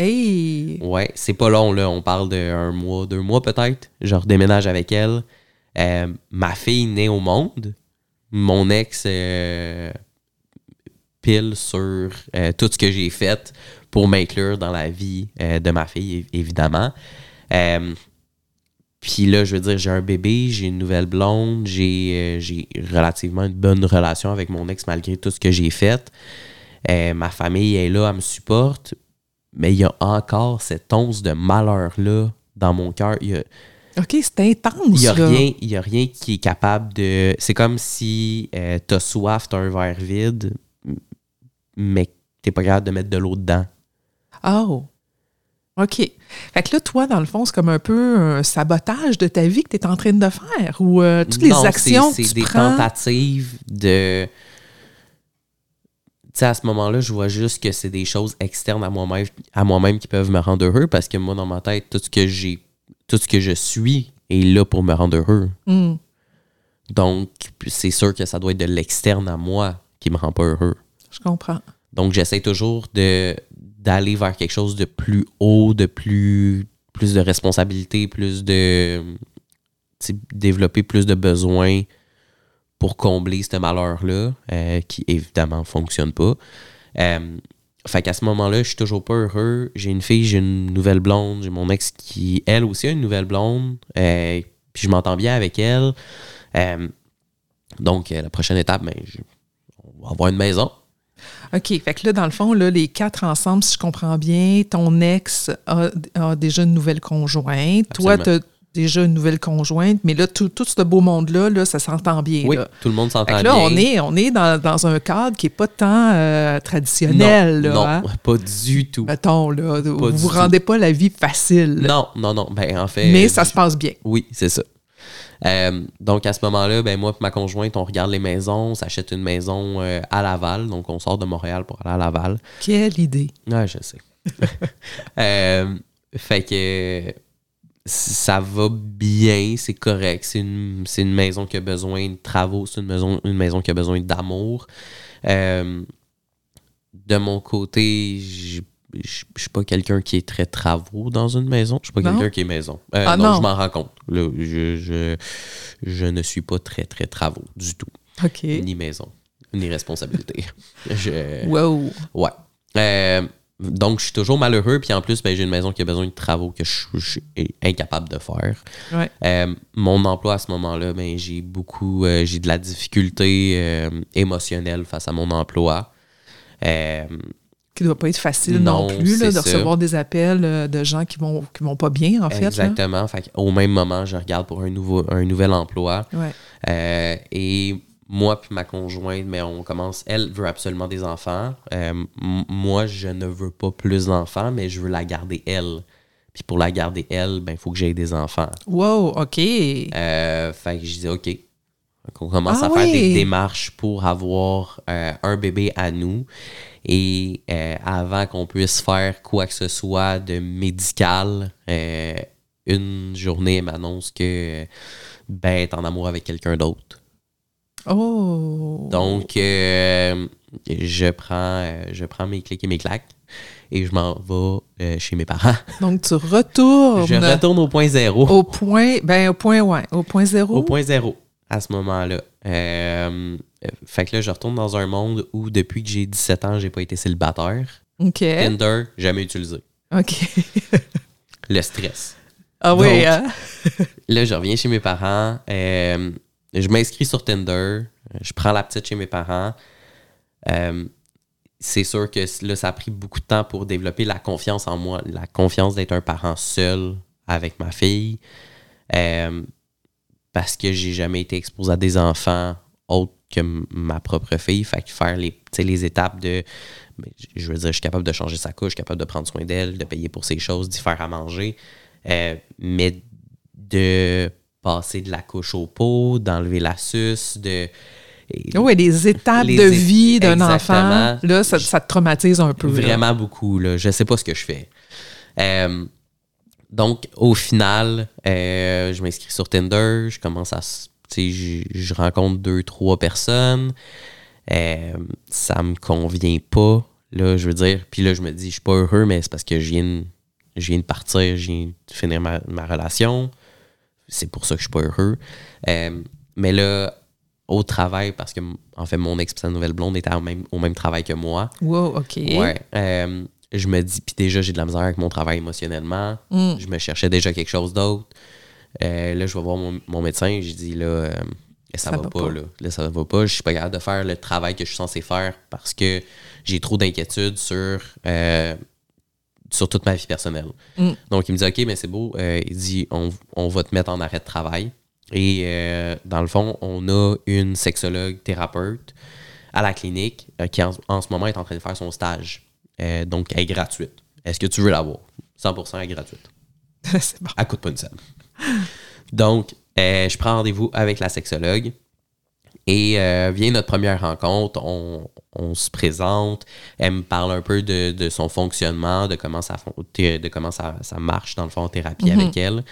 Hey! Ouais, c'est pas long, là. On parle d'un mois, deux mois peut-être. Je redéménage avec elle. Euh, ma fille naît au monde. Mon ex euh, pile sur euh, tout ce que j'ai fait pour m'inclure dans la vie de ma fille, évidemment. Puis là, je veux dire, j'ai un bébé, j'ai une nouvelle blonde, j'ai relativement une bonne relation avec mon ex malgré tout ce que j'ai fait. Ma famille est là, elle me supporte, mais il y a encore cette once de malheur-là dans mon cœur. OK, c'est intense, il y a rien, y a rien qui est capable de. C'est comme si euh, t'as soif, t'as un verre vide, mais t'es pas capable de mettre de l'eau dedans. Oh! OK. Fait que là, toi, dans le fond, c'est comme un peu un sabotage de ta vie que tu es en train de faire ou euh, toutes les Non, actions C'est des prends? tentatives de. Sais, à ce moment-là, je vois juste que c'est des choses externes à moi-même à moi-même qui peuvent me rendre heureux parce que moi, dans ma tête, tout ce que j'ai, tout ce que je suis est là pour me rendre heureux. Hmm. Donc, c'est sûr que ça doit être de l'externe à moi qui me rend pas heureux. Je comprends. Donc, j'essaie toujours de d'aller vers quelque chose de plus haut, de plus, plus de responsabilité, plus de. développer plus de besoins pour combler ce malheur-là, euh, qui évidemment ne fonctionne pas. Euh, fait qu'à ce moment-là, je suis toujours pas heureux. J'ai une fille, j'ai une nouvelle blonde, j'ai mon ex qui, elle aussi, a une nouvelle blonde. euh, puis je m'entends bien avec elle. Donc, la prochaine étape, ben, je- on va avoir une maison. OK. Fait que là, dans le fond, là, les quatre ensemble, si je comprends bien, ton ex a, a déjà une nouvelle conjointe. Toi, tu Absolument. as déjà une nouvelle conjointe. Mais là, tout, tout ce beau monde-là, là, ça s'entend bien. Oui, là. tout le monde s'entend que là, bien. on est, on est dans, dans un cadre qui n'est pas tant euh, traditionnel. non, là, non, hein. pas du tout. Mettons, là, vous du vous tout. rendez pas la vie facile. Non, non, non. Ben, en fait. mais euh, ça se passe bien. Oui, c'est ça. Euh, donc, à ce moment-là, ben, moi et ma conjointe, on regarde les maisons, on s'achète une maison euh, à Laval. Donc, on sort de Montréal pour aller à Laval. Quelle idée. Ouais, je sais. Euh, fait que ça va bien, c'est correct. C'est une, c'est une maison qui a besoin de travaux, c'est une maison, une maison qui a besoin d'amour. Euh, de mon côté, je suis pas quelqu'un qui est très travaux dans une maison. Je suis pas quelqu'un qui est maison. Euh, Ah, non, non. je m'en rends compte. Là, je, je, je ne suis pas très, très travaux du tout. Ni maison, ni responsabilité. je... Wow. Ouais. Euh, donc, je suis toujours malheureux. Puis en plus, ben, j'ai une maison qui a besoin de travaux que je, je suis incapable de faire. Ouais. Euh, mon emploi à ce moment-là, ben, j'ai beaucoup, euh, j'ai de la difficulté euh, émotionnelle face à mon emploi. Qui doit pas être facile non, Non, plus là, de ça. recevoir des appels de gens qui vont, qui vont pas bien, en fait. là. exactement. Fait Au même moment, je regarde pour un, nouveau, un nouvel emploi. Ouais. Et moi puis ma conjointe, mais on commence. Elle veut absolument des enfants. Euh, moi, je ne veux pas plus d'enfants, mais je veux la garder elle. Puis pour la garder elle, ben il faut que j'aie des enfants. Wow, OK. Euh, fait que je dis OK. Donc, on commence Ah à faire des démarches pour avoir euh, un bébé à nous. Et avant qu'on puisse faire quoi que ce soit de médical, une journée, elle m'annonce que ben, est en amour avec quelqu'un d'autre. Oh. Donc, euh, je, prends, euh, je prends mes clics et mes claques et je m'en vais euh, chez mes parents. Donc, tu retournes Je retourne au point zéro. au point, ben, au point, ouais, au point zéro? Au point zéro à ce moment-là. Fait que là, je retourne dans un monde où depuis que j'ai 17 ans, j'ai pas été célibataire. OK. Tinder, jamais utilisé. OK. Le stress. ah oui, Donc, hein? Là, je reviens chez mes parents. euh, je m'inscris sur Tinder. Je prends la petite chez mes parents. Euh, c'est sûr que là, ça a pris beaucoup de temps pour développer la confiance en moi, la confiance d'être un parent seul avec ma fille. Euh, parce que j'ai jamais été exposé à des enfants autres que ma propre fille. Fait que faire les, les étapes de. ben, Je veux dire, je suis capable de changer sa couche, je suis capable de prendre soin d'elle, de payer pour ses choses, d'y faire à manger. Euh, mais de passer de la couche au pot, d'enlever la suce, de. et- Oui, les étapes Les de é- vie d'un enfant, là, ça, ça te traumatise un peu. là. Vraiment beaucoup, là. Je sais pas ce que je fais. Euh, donc, au final, euh, je m'inscris sur Tinder, je commence à. Je, je rencontre deux, trois personnes. euh, ça me convient pas. Là, je veux dire, puis là, je me dis, je suis pas heureux, mais c'est parce que je viens, de, je viens de partir, je viens de finir ma, ma relation. C'est pour ça que je suis pas heureux. Euh, mais là, au travail, parce que, en fait, mon ex sa nouvelle blonde était au même, au même travail que moi. Wow, OK. Ouais. euh, je me dis, puis déjà, j'ai de la misère avec mon travail émotionnellement. Mm. Je me cherchais déjà quelque chose d'autre. Euh, là, je vais voir mon, mon médecin. J'ai dit, là, euh, ça, Ça va, va pas, pas. Là. Là, ça va pas. Je suis pas capable de faire le travail que je suis censé faire parce que j'ai trop d'inquiétudes sur, euh, sur toute ma vie personnelle. Mm. Donc, il me dit, OK, mais c'est beau. Euh, il dit, on, on va te mettre en arrêt de travail. Et euh, dans le fond, on a une sexologue thérapeute à la clinique euh, qui en, en ce moment est en train de faire son stage. Donc, elle est gratuite. Est-ce que tu veux l'avoir? 100% elle est gratuite. c'est bon. Elle coûte pas une scène. Donc, je prends rendez-vous avec la sexologue. Et euh, vient notre première rencontre, on, on se présente, elle me parle un peu de, de son fonctionnement, de comment ça, de comment ça, ça marche dans le fond en thérapie avec elle.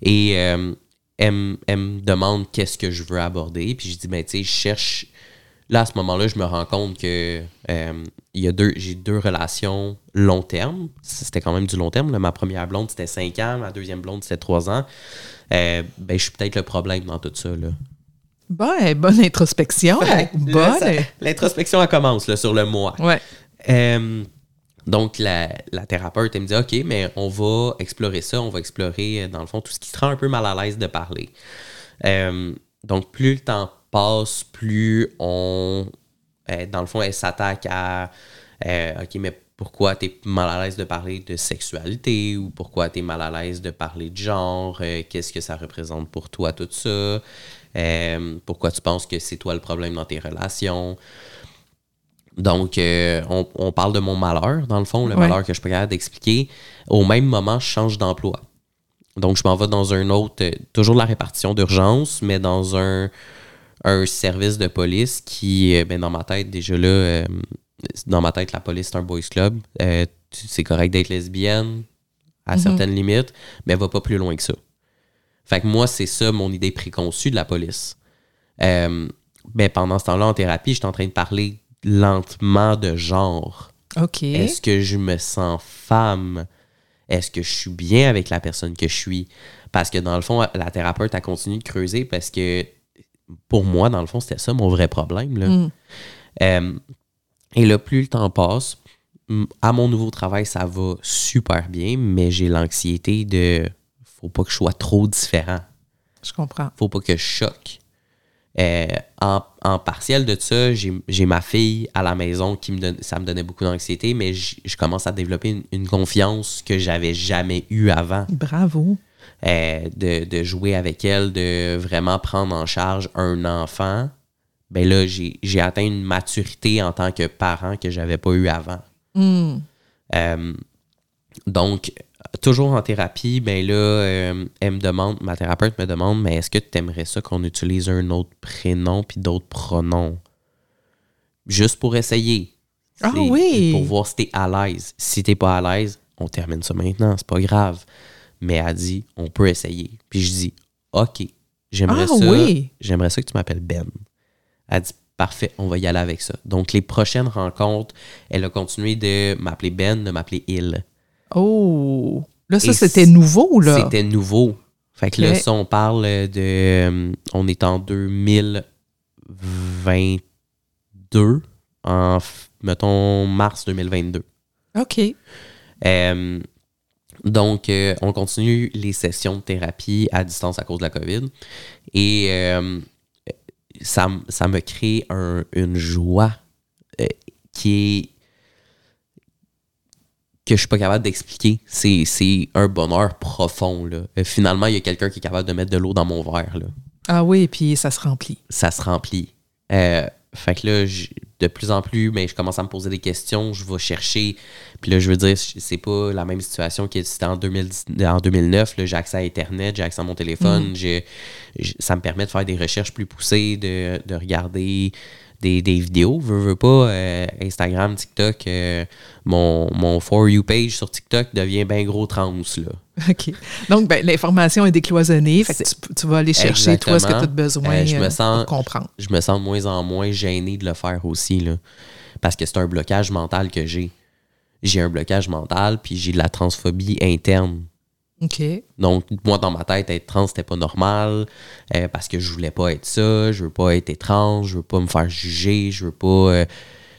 Et euh, elle, me- elle me demande qu'est-ce que je veux aborder. Puis je dis, ben tu sais, je cherche. Là, à ce moment-là, je me rends compte que euh, il y a deux, j'ai deux relations long terme. C'était quand même du long terme. là. Ma première blonde, c'était 5 ans. Ma deuxième blonde, c'était 3 ans. Ben, je suis peut-être le problème dans tout ça. Là. Bon, bonne introspection. Bonne. L'introspection, elle commence là, sur le moi. Ouais. Euh, donc, la, la thérapeute, elle me dit OK, mais on va explorer ça, on va explorer, euh, dans le fond, tout ce qui te rend un peu mal à l'aise de parler. Euh, donc, plus le temps passe, plus on. euh, dans le fond, elle s'attaque à OK, mais pourquoi tu es mal à l'aise de parler de sexualité ou pourquoi tu es mal à l'aise de parler de genre, qu'est-ce que ça représente pour toi, tout ça, Euh, pourquoi tu penses que c'est toi le problème dans tes relations? Donc, euh, on, on parle de mon malheur, dans le fond, le Ouais. malheur que je peux capable d'expliquer. Au même moment, je change d'emploi. Donc, je m'en vais dans un autre, euh, toujours de la répartition d'urgence, mais dans un, un service de police qui, ben, dans ma tête, déjà là, euh, dans ma tête, la police, c'est un boys club. Euh, c'est correct d'être lesbienne à Mhm. certaines limites, mais elle va pas plus loin que ça. Fait que moi, c'est ça mon idée préconçue de la police. Euh, ben, pendant ce temps-là, en thérapie, j'étais en train de parler lentement de genre. OK. Est-ce que je me sens femme? Est-ce que je suis bien avec la personne que je suis? Parce que dans le fond, la thérapeute a continué de creuser parce que pour moi, dans le fond, c'était ça mon vrai problème. Là. Mm. Euh, et là, plus le temps passe, à mon nouveau travail, ça va super bien, mais j'ai l'anxiété de faut pas que je sois trop différent Je comprends. faut pas que je choque. Euh, en, en partiel de ça, j'ai ma fille à la maison qui me donne, ça me donnait beaucoup d'anxiété, mais je commence à développer une, une confiance que j'avais jamais eue avant. Bravo. Euh, de, de jouer avec elle, de vraiment prendre en charge un enfant. Ben là, j'ai j'ai atteint une maturité en tant que parent que j'avais pas eu avant. Mm. Euh, donc, toujours en thérapie, ben là, euh, elle me demande, ma thérapeute me demande, mais est-ce que tu aimerais ça qu'on utilise un autre prénom puis d'autres pronoms? Juste pour essayer. Ah oui! Pour voir si t'es à l'aise. Si t'es pas à l'aise, on termine ça maintenant, c'est pas grave. Mais elle dit, on peut essayer. Puis je dis, OK, j'aimerais Ah ça. oui! J'aimerais ça que tu m'appelles Ben. Elle dit, parfait, on va y aller avec ça. Donc, les prochaines rencontres, elle a continué de m'appeler Ben, de m'appeler Il. Oh! Là, ça, c'était nouveau, là. C'était nouveau. Fait que là, ça, on parle de. euh, on est en 2022, en, mettons, mars 2022. OK. Euh, donc, euh, on continue les sessions de thérapie à distance à cause de la COVID. Et euh, ça, ça me crée un- une joie qui est que je suis pas capable d'expliquer. C'est, c'est un bonheur profond. Là. Euh, finalement, il y a quelqu'un qui est capable de mettre de l'eau dans mon verre. Là. Ah oui, puis ça se remplit. Ça se remplit. Euh, fait que là, de plus en plus, mais je commence à me poser des questions. Je vais chercher. Puis là, je veux dire, c'est pas la même situation que c'était en, 2010 en 2009. Là, j'ai accès à Internet, j'ai accès à mon téléphone. j- ça me permet de faire des recherches plus poussées, de, de regarder des, des vidéos. Veux, veux pas, euh, Instagram, TikTok, euh, mon, mon For You page sur TikTok devient bien gros trans. Là. OK. Donc, ben, l'information est décloisonnée. Fait que tu, tu vas aller chercher, toi, ce que tu as besoin Euh, je me sens- pour comprendre. Je me sens de moins en moins gêné de le faire aussi, là. Parce que c'est un blocage mental que j'ai. J'ai un blocage mental, puis j'ai de la transphobie interne. Donc, moi, dans ma tête, être trans, c'était pas normal euh, parce que je voulais pas être ça, je veux pas être étrange, je veux pas me faire juger, je veux pas. euh,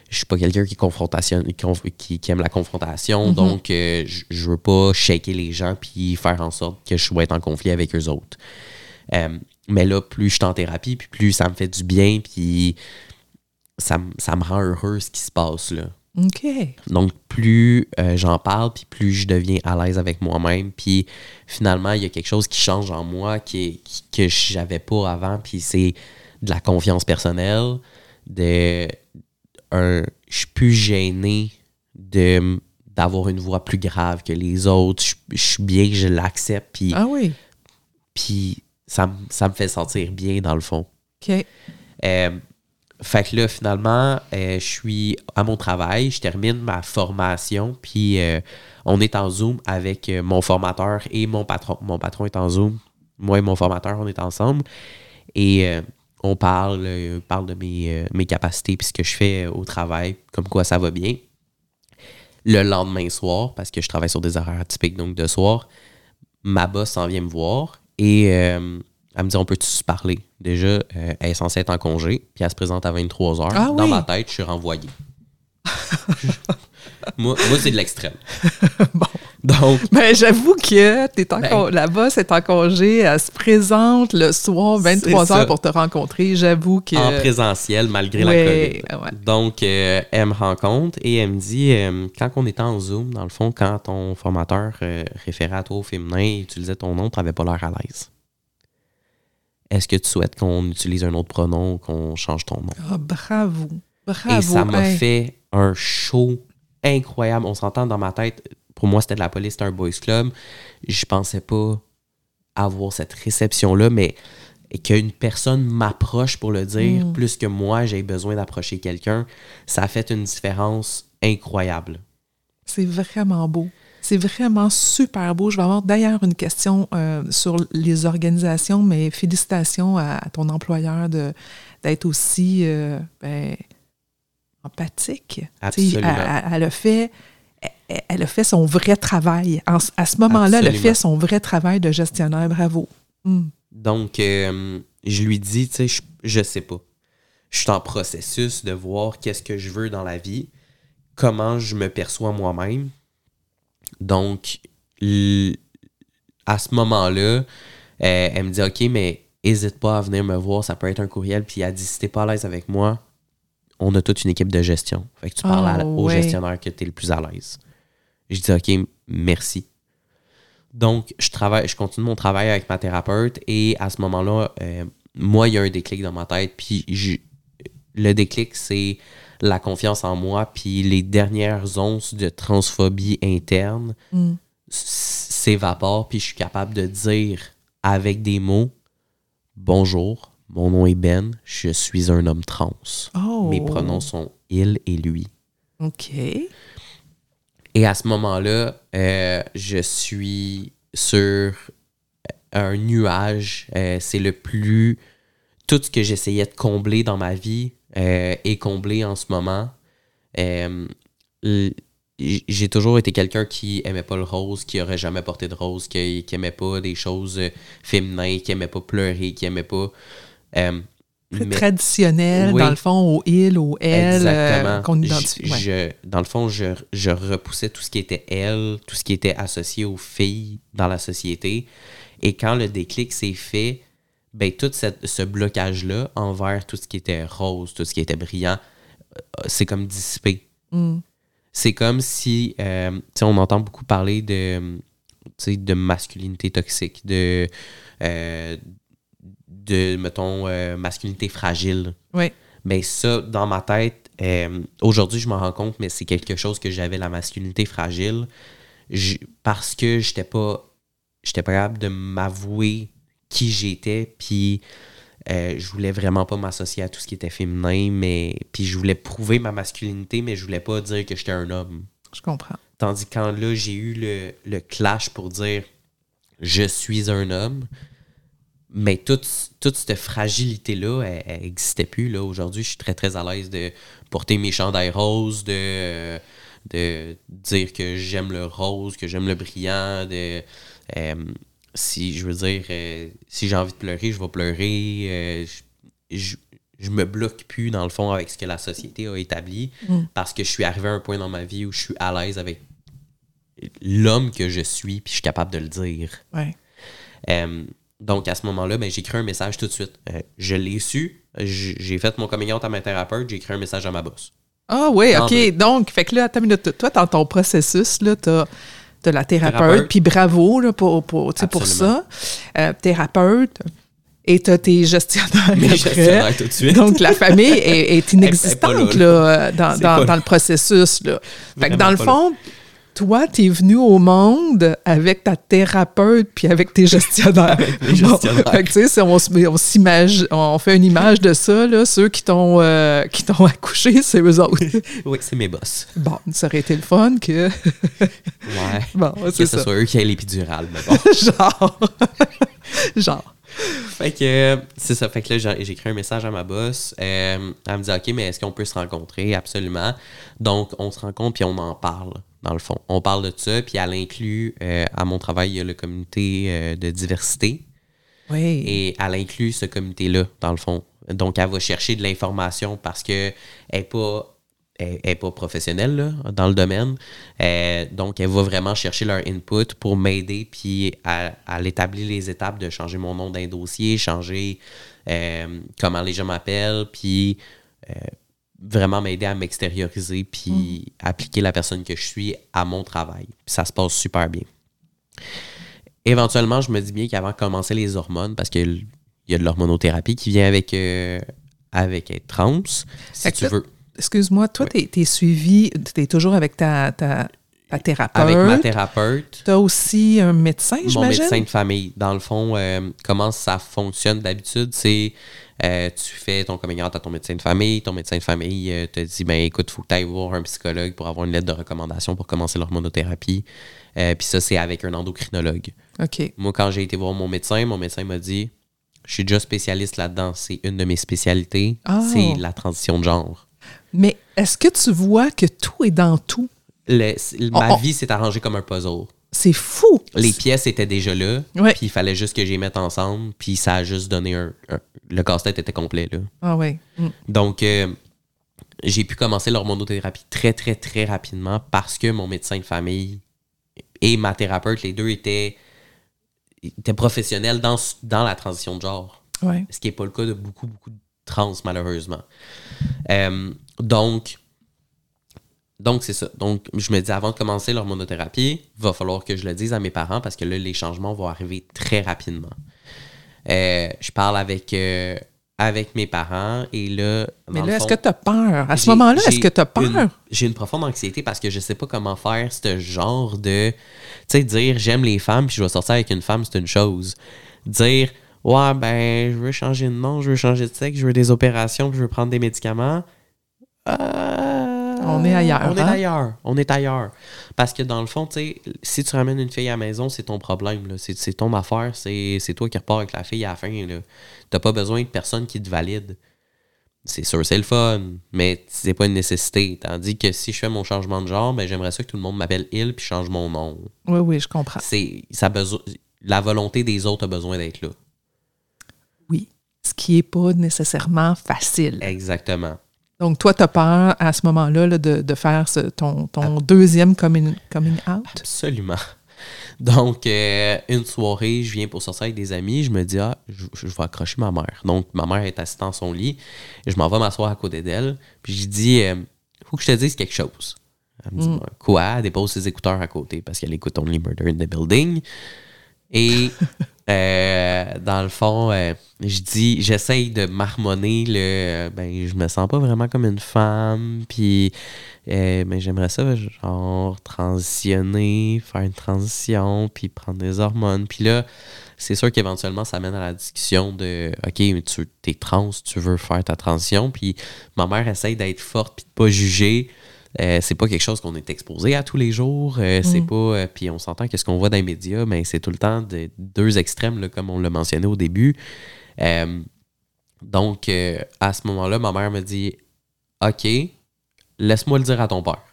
je suis pas quelqu'un qui, confrontation, qui, conf- qui- qui aime la confrontation, donc euh, je, je veux pas shaker les gens puis faire en sorte que je sois en conflit avec eux autres. Mais là, plus je suis en thérapie, puis plus ça me fait du bien, puis ça, me- ça me rend heureux ce qui se passe là. OK. Donc, plus euh, j'en parle, puis plus je deviens à l'aise avec moi-même. Puis finalement, il y a quelque chose qui change en moi qui est- qui- que j'avais pas avant. Puis c'est de la confiance personnelle, de un, je suis plus gêné de d'avoir une voix plus grave que les autres. Je, je suis bien, je l'accepte, puis, Ah oui. puis ça, me- ça me fait sentir bien dans le fond. OK. Euh, fait que là, finalement, euh, je suis à mon travail, je termine ma formation, puis euh, on est en Zoom avec euh, mon formateur et mon patron. Mon patron est en Zoom, moi et mon formateur, on est ensemble. Et on parle, parle de mes, mes capacités, puis ce que je fais au travail, comme quoi ça va bien. Le lendemain soir, parce que je travaille sur des horaires atypiques, donc de soir, ma boss s'en vient me voir et elle me dit on peut-tu se parler? Déjà, euh, elle est censée être en congé, puis elle se présente à 23 h Ah Dans oui. ma tête, je suis renvoyé. moi, moi c'est de l'extrême. Bon. Donc, Ben, j'avoue que t'es Ben. con- là-bas, c'est en congé, elle se présente le soir, 23 C'est ça. heures pour te rencontrer. J'avoue que. en présentiel, malgré Ouais, la COVID. ouais. Donc, euh, elle me rencontre et elle me dit euh, quand on était en Zoom, dans le fond, quand ton formateur euh, référait à toi au féminin et utilisait ton nom, tu n'avais pas l'air à l'aise. Est-ce que tu souhaites qu'on utilise un autre pronom ou qu'on change ton nom? Ah, bravo. Bravo. Et ça m'a Hey. fait un show incroyable. On s'entend dans ma tête. Pour moi, c'était de la police, c'était un boys club. Je pensais pas avoir cette réception-là, mais qu'une personne m'approche pour le dire, Mm. plus que moi, j'ai besoin d'approcher quelqu'un, ça a fait une différence incroyable. C'est vraiment beau. C'est vraiment super beau. Je vais avoir d'ailleurs une question euh, sur les organisations, mais félicitations à, à ton employeur de d'être aussi euh, ben, empathique. Absolument. Elle, a fait, elle, elle a fait son vrai travail. En- à ce moment-là, elle a fait son vrai travail de gestionnaire. Bravo. Mm. Donc, euh, je lui dis, tu sais, je, je sais pas. Je suis en processus de voir qu'est-ce que je veux dans la vie, comment je me perçois moi-même. Donc, à ce moment-là, euh, elle me dit, OK, mais hésite pas à venir me voir, ça peut être un courriel. Puis elle dit, si t'es pas à l'aise avec moi, on a toute une équipe de gestion. Fait que tu parles Oh, au ouais. gestionnaire que tu es le plus à l'aise. Je dis, OK, merci. Donc, je travaille, je continue mon travail avec ma thérapeute et à ce moment-là, euh, moi, il y a un déclic dans ma tête. Puis je- le déclic, c'est la confiance en moi. Puis les dernières onces de transphobie interne Mm. s'évaporent. Puis je suis capable de dire avec des mots Bonjour, mon nom est Ben, je suis un homme trans. Oh. Mes pronoms sont il et lui. OK. Et à ce moment-là, euh, je suis sur un nuage. Euh, c'est le plus... Tout ce que j'essayais de combler dans ma vie euh, est comblé en ce moment. Euh, j'ai toujours été quelqu'un qui aimait pas le rose, qui aurait jamais porté de rose, qui, qui aimait pas des choses euh, féminines, qui aimait pas pleurer, qui aimait pas... euh, mais- traditionnel, Oui. dans le fond, au il, au elle, euh, Exactement. qu'on identifie. Ouais. je- dans le fond, je, je repoussais tout ce qui était elle, tout ce qui était associé aux filles dans la société. Et quand le déclic s'est fait, ben, tout cette- ce blocage-là envers tout ce qui était rose, tout ce qui était brillant, euh, c'est comme dissipé. Mm. C'est comme si, euh, tu sais, on entend beaucoup parler de, de masculinité toxique, de, euh, de mettons, euh, masculinité fragile. Ouais. Mais ça, dans ma tête, aujourd'hui, je m'en rends compte, mais c'est quelque chose que j'avais la masculinité fragile parce que j'étais pas, j'étais pas capable de m'avouer qui j'étais, puis euh, je voulais vraiment pas m'associer à tout ce qui était féminin, mais puis je voulais prouver ma masculinité, mais je voulais pas dire que j'étais un homme. Je comprends. Tandis que quand là, j'ai eu le, le clash pour dire je suis un homme. Mais toute, toute cette fragilité-là, elle n'existait plus. Là. Aujourd'hui, je suis très, très à l'aise de porter mes chandails roses, de, de dire que j'aime le rose, que j'aime le brillant, de... Euh, si, je veux dire, euh, si j'ai envie de pleurer, je vais pleurer. Euh, je, je, me bloque plus, dans le fond, avec ce que la société a établi, Mm. parce que je suis arrivé à un point dans ma vie où je suis à l'aise avec l'homme que je suis, puis je suis capable de le dire. Ouais. Euh, donc, à ce moment-là, ben, j'ai écrit un message tout de suite. Je l'ai su. J'ai fait mon coming out à ma thérapeute. J'ai écrit un message à ma boss. Ah oui, OK. Donc, fait que là, attends une minute. Toi, dans ton processus, là, t'as as la thérapeute, Thérapeute. puis bravo là, pour, pour, tu pour ça. Euh, thérapeute, et t'as tes gestionnaires Mes après. gestionnaires tout de suite. Donc, la famille est, est inexistante là, là, dans, dans- dans là. le processus. Là. Fait que dans le fond, toi, tu es venu au monde avec ta thérapeute puis avec tes gestionnaires. mes gestionnaires. Fait que, sais, si on, s'imagine, on fait une image de ça, là, ceux qui t'ont euh, qui t'ont accouché, c'est eux autres. Oui, c'est mes boss. Bon, ça aurait été le fun que. Ouais. Bon, que ce soit eux qui aient l'épidurale, mais bon. Genre. Genre. fait que c'est ça. Fait que là, j'ai j'ai écrit un message à ma boss. Euh, elle me dit OK, mais est-ce qu'on peut se rencontrer? Absolument. Donc, on se rencontre puis on en parle, dans le fond. On parle de ça, puis elle inclut euh, à mon travail, il y a le comité euh, de diversité. Oui. Et elle inclut ce comité-là, dans le fond. Donc, elle va chercher de l'information parce qu'elle n'est pas, elle, elle est pas professionnelle là, dans le domaine. Euh, donc, elle va vraiment chercher leur input pour m'aider puis à, à l'établir les étapes de changer mon nom d'un dossier, changer euh, comment les gens m'appellent, puis euh, vraiment m'aider à m'extérioriser puis appliquer la personne que je suis à mon travail. Puis ça se passe super bien. Éventuellement, je me dis bien qu'avant de commencer les hormones, parce qu'il y a de l'hormonothérapie qui vient avec, euh, avec être trans, si tu veux. Excuse-moi, toi, t'es es suivi, t'es toujours avec ta, ta, ta thérapeute. Avec ma thérapeute, T'as aussi un médecin, mon j'imagine? médecin de famille. Dans le fond, euh, comment ça fonctionne d'habitude, c'est euh, tu fais ton coming out à ton médecin de famille, ton médecin de famille euh, te dit ben écoute, faut que tu ailles voir un psychologue pour avoir une lettre de recommandation pour commencer l'hormonothérapie. Euh, Puis ça, c'est avec un endocrinologue. OK. Moi, quand j'ai été voir mon médecin, mon médecin m'a dit Je suis déjà spécialiste là-dedans. C'est une de mes spécialités. Ah. C'est la transition de genre. Mais est-ce que tu vois que tout est dans tout? Le- ma Oh, oh. vie s'est arrangée comme un puzzle. C'est fou! Les pièces étaient déjà là, Ouais. puis il fallait juste que j'y mette ensemble, puis ça a juste donné un. un- le casse-tête était complet. Là. Ah oui. Donc, euh, j'ai pu commencer l'hormonothérapie très, très, très rapidement parce que mon médecin de famille et ma thérapeute, les deux étaient, étaient professionnels dans, dans la transition de genre. Ouais. ce qui n'est pas le cas de beaucoup, beaucoup de trans, malheureusement. Euh, donc, donc c'est ça. Donc, je me dis, avant de commencer l'hormonothérapie, il va falloir que je le dise à mes parents parce que là, les changements vont arriver très rapidement. Euh, je parle avec, euh, avec mes parents et là... Mais là, est-ce que tu as peur? À ce moment-là, est-ce que tu as peur? J'ai une profonde anxiété parce que je sais pas comment faire ce genre de. Tu sais, dire j'aime les femmes puis je vais sortir avec une femme, c'est une chose. Dire ouais, ben, je veux changer de nom, je veux changer de sexe, je veux des opérations, puis je veux prendre des médicaments. Euh, On est ailleurs, On est hein? ailleurs. On est ailleurs. Parce que dans le fond, tu sais, si tu ramènes une fille à la maison, c'est ton problème. C'est ton affaire. C'est toi qui repars avec la fille à la fin. Tu n'as pas besoin de personne qui te valide. C'est sûr, c'est le fun, mais c'est pas une nécessité. Tandis que si je fais mon changement de genre, ben, j'aimerais ça que tout le monde m'appelle il puis change mon nom. Oui, oui, je comprends. C'est ça a besoin la volonté des autres a besoin d'être là. Oui. Ce qui n'est pas nécessairement facile. Exactement. Donc, toi, tu as peur à ce moment-là là, de, de faire ce- ton, ton deuxième coming, coming out? Absolument. Donc, euh, une soirée, je viens pour sortir avec des amis. Je me dis, ah, je, je vais accrocher ma mère. Donc, ma mère est assise dans son lit. Je m'en vais m'asseoir à côté d'elle. Puis, je dis, euh, faut que je te dise quelque chose. Elle me dit, quoi? Elle dépose ses écouteurs à côté parce qu'elle écoute Only Murder in the Building. Et euh, dans le fond, euh, je dis, j'essaye de marmonner le. Ben, je me sens pas vraiment comme une femme. Puis, mais j'aimerais ça, genre, transitionner, faire une transition, puis prendre des hormones. Puis là, c'est sûr qu'éventuellement, ça mène à la discussion de OK, tu es trans, tu veux faire ta transition. Puis ma mère essaye d'être forte, puis de pas juger. Euh, c'est pas quelque chose qu'on est exposé à tous les jours. Euh, C'est Mm. pas. euh, puis on s'entend que ce qu'on voit dans les médias, mais c'est tout le temps de deux extrêmes, là, comme on l'a mentionné au début. Donc, à ce moment-là, ma mère me dit OK, laisse-moi le dire à ton père.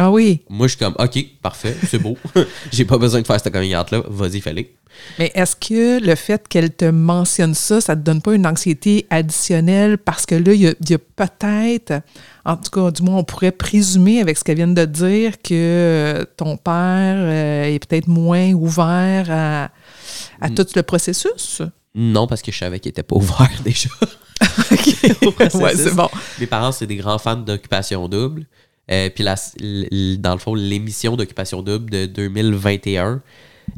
Ah oui. Moi, je suis comme OK, parfait, c'est beau. J'ai pas besoin de faire cette coming out-là. Vas-y, fallait. Mais est-ce que le fait qu'elle te mentionne ça, ça te donne pas une anxiété additionnelle? Parce que là, il y a, peut-être, en tout cas, du moins, on pourrait présumer avec ce qu'elle vient de dire que euh, ton père euh, est peut-être moins ouvert à, à Mm. tout le processus? Non, parce que je savais qu'il était pas ouvert déjà. OK. ouais, c'est bon. Mes parents, c'est des grands fans d'Occupation Double. Euh, puis la- dans le fond, l'émission d'Occupation Double de 2021,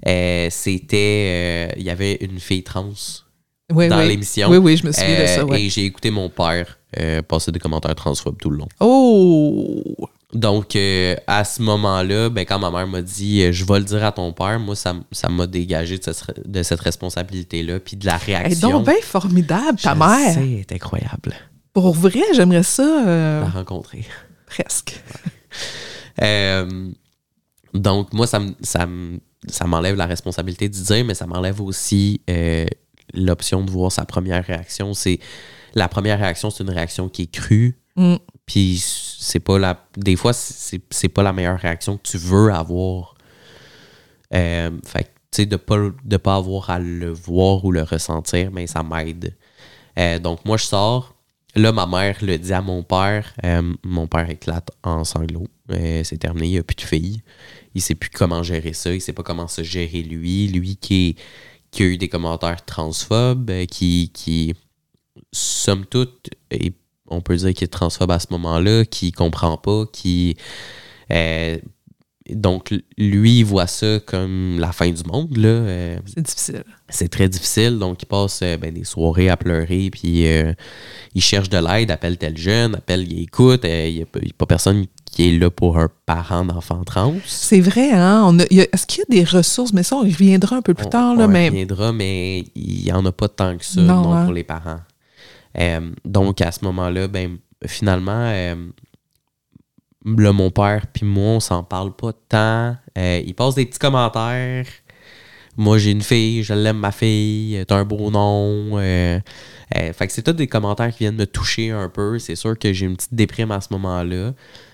euh, c'était. euh, Il y avait une fille trans Oui, dans oui. l'émission. Oui, oui, je me souviens de ça. Euh, ouais. Et j'ai écouté mon père euh, passer des commentaires transphobes tout le long. Oh! Donc, euh, à ce moment-là, ben, quand ma mère m'a dit euh, Je vais le dire à ton père, moi, ça ça m'a dégagé de cette, de cette responsabilité-là, puis de la Elle est réaction. donc bien formidable, ta Je mère. sais, elle est incroyable. Pour vrai, j'aimerais ça euh, La rencontrer. Presque. Euh, donc, moi, ça, me- ça, me- ça m'enlève la responsabilité de dire, mais ça m'enlève aussi euh, l'option de voir sa première réaction. C'est La première réaction, c'est une réaction qui est crue, Mm. puis c'est pas la. Des fois, c'est pas la meilleure réaction que tu veux avoir. Euh, fait que, tu sais, de pas, de pas avoir à le voir ou le ressentir, mais ça m'aide. Euh, donc, moi, je sors. Là, ma mère le dit à mon père. Euh, mon père éclate en sanglots. Euh, c'est terminé, il n'y a plus de fille. Il sait plus comment gérer ça. Il sait pas comment se gérer lui. Lui qui, a eu des commentaires transphobes, euh, qui, somme toute, et on peut dire qu'il est transphobe à ce moment-là, qui comprend pas, qui. Donc, lui, il voit ça comme la fin du monde, là. Euh, C'est difficile. c'est très difficile. Donc, il passe euh, ben, des soirées à pleurer, puis euh, il cherche de l'aide, appelle tel jeune, appelle, il écoute. Il n'y a, pas- a personne qui est là pour un parent d'enfant trans. C'est vrai, hein? On Est-ce qu'il y a des ressources? Mais ça, on y reviendra un peu plus On- tard, on là, y mais reviendra, mais il n'y en a pas tant que ça Non, non, hein? pour les parents. Donc, à ce moment-là, ben, finalement, là, mon père puis moi, on s'en parle pas tant. Euh, il passe des petits commentaires. Moi, j'ai une fille, je l'aime, ma fille, t'as un beau nom. euh, euh, fait que c'est tous des commentaires qui viennent me toucher un peu. C'est sûr que j'ai une petite déprime à ce moment-là.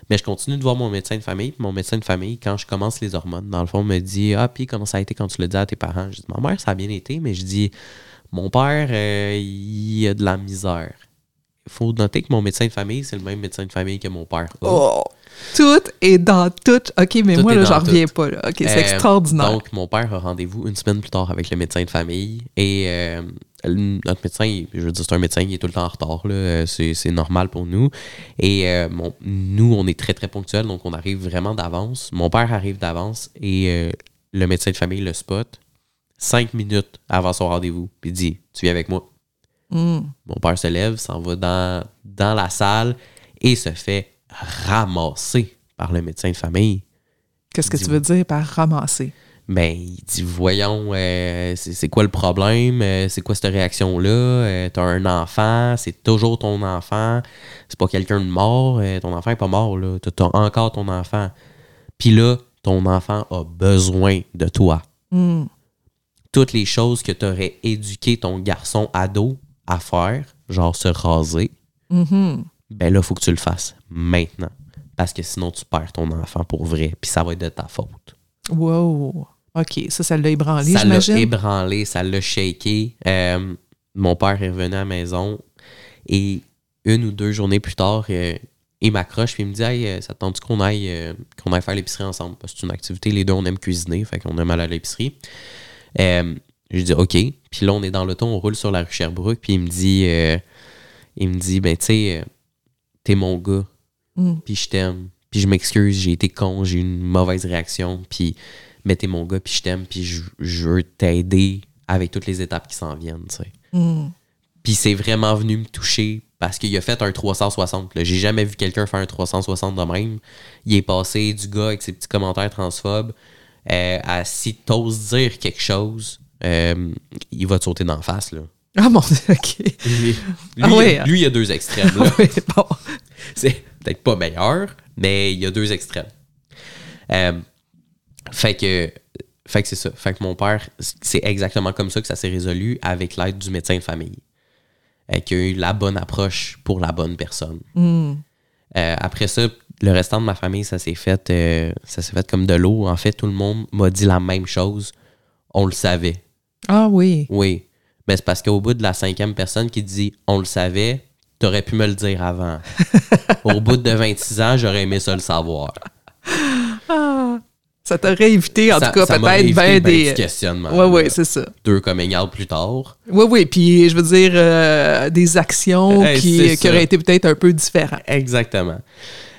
Mais je continue de voir mon médecin de famille. Puis mon médecin de famille, quand je commence les hormones, dans le fond, me dit Ah, puis comment ça a été quand tu l'as dit à tes parents Je dis Ma mère, ça a bien été, mais je dis Mon père, il a de la misère. Il faut noter que mon médecin de famille, c'est le même médecin de famille que mon père. oh, tout est dans tout. OK, mais Tout moi, là, j'en reviens pas. Là. OK, c'est Euh, extraordinaire. Donc, mon père a rendez-vous une semaine plus tard avec le médecin de famille. Et euh, notre médecin, je veux dire, c'est un médecin, il est tout le temps en retard. là. Euh, C'est, c'est normal pour nous. Et euh, nous, on est très, très ponctuels, donc on arrive vraiment d'avance. Mon père arrive d'avance et le médecin de famille le spot cinq minutes avant son rendez-vous. Puis il dit Tu viens avec moi. Mm. Mon père se lève, s'en va dans, dans la salle et se fait ramasser par le médecin de famille. Qu'est-ce que tu veux dire par ramasser? Ben, il dit Voyons, euh, c'est quoi le problème? Euh, C'est quoi cette réaction-là? Euh, T'as un enfant, c'est toujours ton enfant. C'est pas quelqu'un de mort. ton enfant est pas mort, là. T'as encore ton enfant. Puis là, ton enfant a besoin de toi. Mm. Toutes les choses que t'aurais éduqué ton garçon ado à faire, genre se raser, Mhm. Ben là, faut que tu le fasses maintenant. Parce que sinon, tu perds ton enfant pour vrai. Puis ça va être de ta faute. Wow. OK, ça, ça l'a ébranlé, ça l'a ébranlé, ça l'a shaké. Euh, mon père est revenu à la maison et une ou deux journées plus tard, euh, il m'accroche et il me dit Hey, euh, ça te tente qu'on aille, euh, qu'on aille faire l'épicerie ensemble? Parce que c'est une activité, les deux, on aime cuisiner, fait qu'on aime aller à l'épicerie. Euh, je dis OK. Puis là, on est dans l'auto, on roule sur la rue Sherbrooke, puis il me dit euh, Il me dit Ben, tu sais, t'es mon gars, Mm. puis je t'aime, puis je m'excuse, j'ai été con, j'ai eu une mauvaise réaction, puis mais t'es mon gars, puis je t'aime, puis je, je veux t'aider avec toutes les étapes qui s'en viennent, tu sais. Mm. Puis c'est vraiment venu me toucher parce qu'il a fait un 360. là. J'ai jamais vu quelqu'un faire un 360 de même. Il est passé du gars avec ses petits commentaires transphobes euh, à si t'oses dire quelque chose, euh, il va te sauter d'en face, là. Ah mon Dieu, OK. Lui, Ah lui, ouais. lui, il a deux extrêmes, là. Oui, bon. c'est peut-être pas meilleur, mais il y a deux extrêmes. Euh, fait que, fait que c'est ça. Fait que mon père, c'est exactement comme ça que ça s'est résolu avec l'aide du médecin de famille. Euh, qui a eu la bonne approche pour la bonne personne. Hmm. Euh, après ça, le restant de ma famille, ça s'est fait, euh, ça s'est fait comme de l'eau. En fait, tout le monde m'a dit la même chose. On le savait. Ah oui. Oui. Mais c'est parce qu'au bout de la cinquième personne qui dit on le savait, t'aurais pu me le dire avant. Au bout de 26 ans, j'aurais aimé ça le savoir. Ah, ça t'aurait évité, en Ça- tout cas, peut-être ben des. du questionnement. Oui, oui, c'est ça. Deux comme égales plus tard. Oui, oui. Puis, je veux dire, euh, des actions Hey, qui, qui auraient été peut-être un peu différentes. Exactement.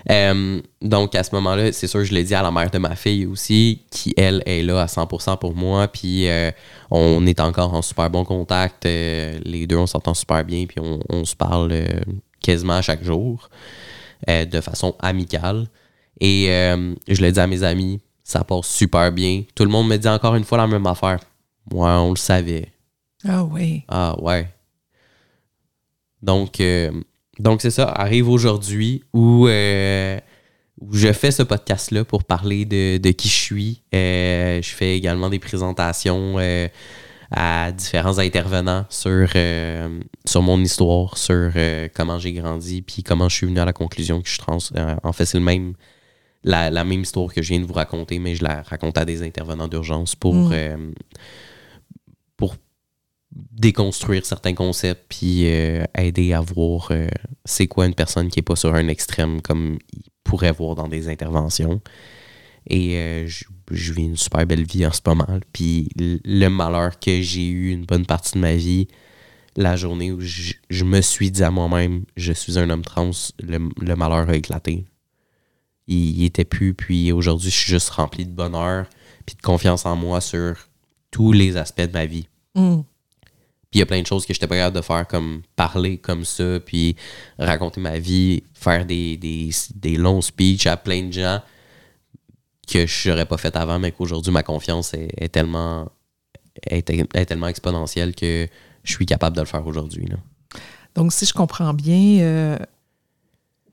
Euh, donc, à ce moment-là, c'est sûr, je l'ai dit à la mère de ma fille aussi, qui, elle, est là à 100% pour moi. Puis, euh, on est encore en super bon contact. Euh, les deux, on s'entend super bien. Puis, on, on se parle euh, quasiment à chaque jour de façon amicale. Et je l'ai dit à mes amis, ça passe super bien. Tout le monde me dit encore une fois la même affaire. Moi, on le savait. Ah oui. Ah ouais. Donc, donc c'est ça, arrive aujourd'hui où, euh, où je fais ce podcast-là pour parler de, de qui je suis. Euh, je fais également des présentations euh, à différents intervenants sur, sur mon histoire, sur comment j'ai grandi, puis comment je suis venu à la conclusion que je suis trans. En fait, c'est le même, la, la même histoire que je viens de vous raconter, mais je la raconte à des intervenants d'urgence pour, Mm. Déconstruire certains concepts puis euh, aider à voir euh, c'est quoi une personne qui est pas sur un extrême comme il pourrait voir dans des interventions. Et euh, je, vis une super belle vie en ce moment. Puis le malheur que j'ai eu une bonne partie de ma vie, la journée où je, me suis dit à moi-même, je suis un homme trans, le, malheur a éclaté. Il, il était plus, puis aujourd'hui, je suis juste rempli de bonheur, puis de confiance en moi sur tous les aspects de ma vie. Hmm. Puis il y a plein de choses que j'étais pas capable de faire, comme parler comme ça, puis raconter ma vie, faire des, des, des longs speeches à plein de gens que je n'aurais pas fait avant, mais qu'aujourd'hui, ma confiance est, tellement, est, est tellement exponentielle que je suis capable de le faire aujourd'hui. Donc, si je comprends bien, euh,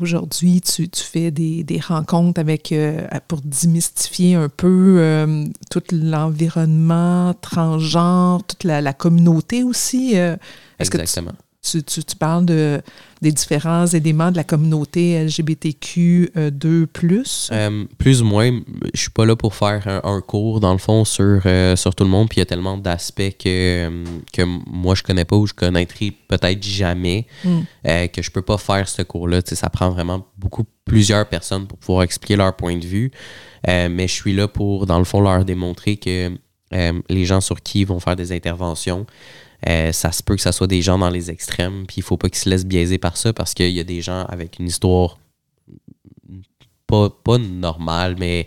aujourd'hui, tu, tu fais des, des rencontres avec euh, pour démystifier un peu euh, tout l'environnement transgenre, toute la, la communauté aussi. euh. Exactement. Tu, tu- tu parles de, des différents éléments de la communauté LGBTQ2+. Euh, plus? Ou moins, je suis pas là pour faire un, un cours, dans le fond, sur, euh, sur tout le monde. Puis il y a tellement d'aspects que, euh, que moi, je connais pas ou je connaîtrai peut-être jamais Mm. euh, que je peux pas faire ce cours-là. Tu sais, ça prend vraiment beaucoup, plusieurs personnes pour pouvoir expliquer leur point de vue. Euh, mais je suis là pour, dans le fond, leur démontrer que euh, les gens sur qui ils vont faire des interventions, euh, ça se peut que ça soit des gens dans les extrêmes, puis il faut pas qu'ils se laissent biaiser par ça parce qu'il y a des gens avec une histoire pas, pas normale, mais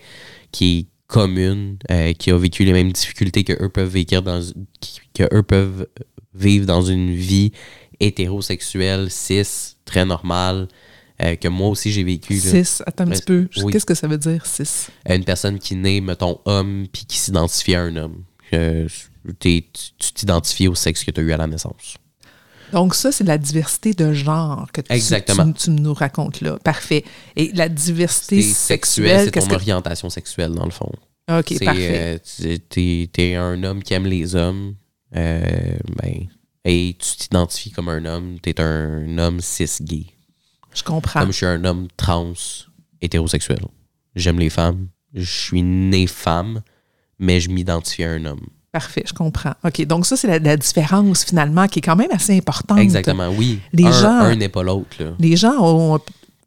qui est commune, euh, qui a vécu les mêmes difficultés que eux peuvent vivre dans qui- que eux peuvent vivre dans une vie hétérosexuelle, cis, très normale, euh, que moi aussi j'ai vécu. Cis, attends un petit peu. oui. Qu'est-ce que ça veut dire, cis? Une personne qui naît, mettons, homme, puis qui s'identifie à un homme. Euh, tu tu t'identifies au sexe que tu as eu à la naissance. Donc, ça, c'est la diversité de genre que tu, Exactement. tu- tu nous racontes là. Parfait. Et la diversité sexuelle, c'est ton que... orientation sexuelle, dans le fond. OK, parfait. euh, tu- t'es, t'es un homme qui aime les hommes, euh, ben, et tu t'identifies comme un homme, t'es un homme cis-gay. Je comprends. Comme je suis un homme trans hétérosexuel. J'aime les femmes. Je suis né femme, mais je m'identifie à un homme. Parfait, je comprends. OK, donc ça, c'est la, la différence finalement qui est quand même assez importante. Exactement, oui. Les un, gens- un n'est pas l'autre. Les gens ont,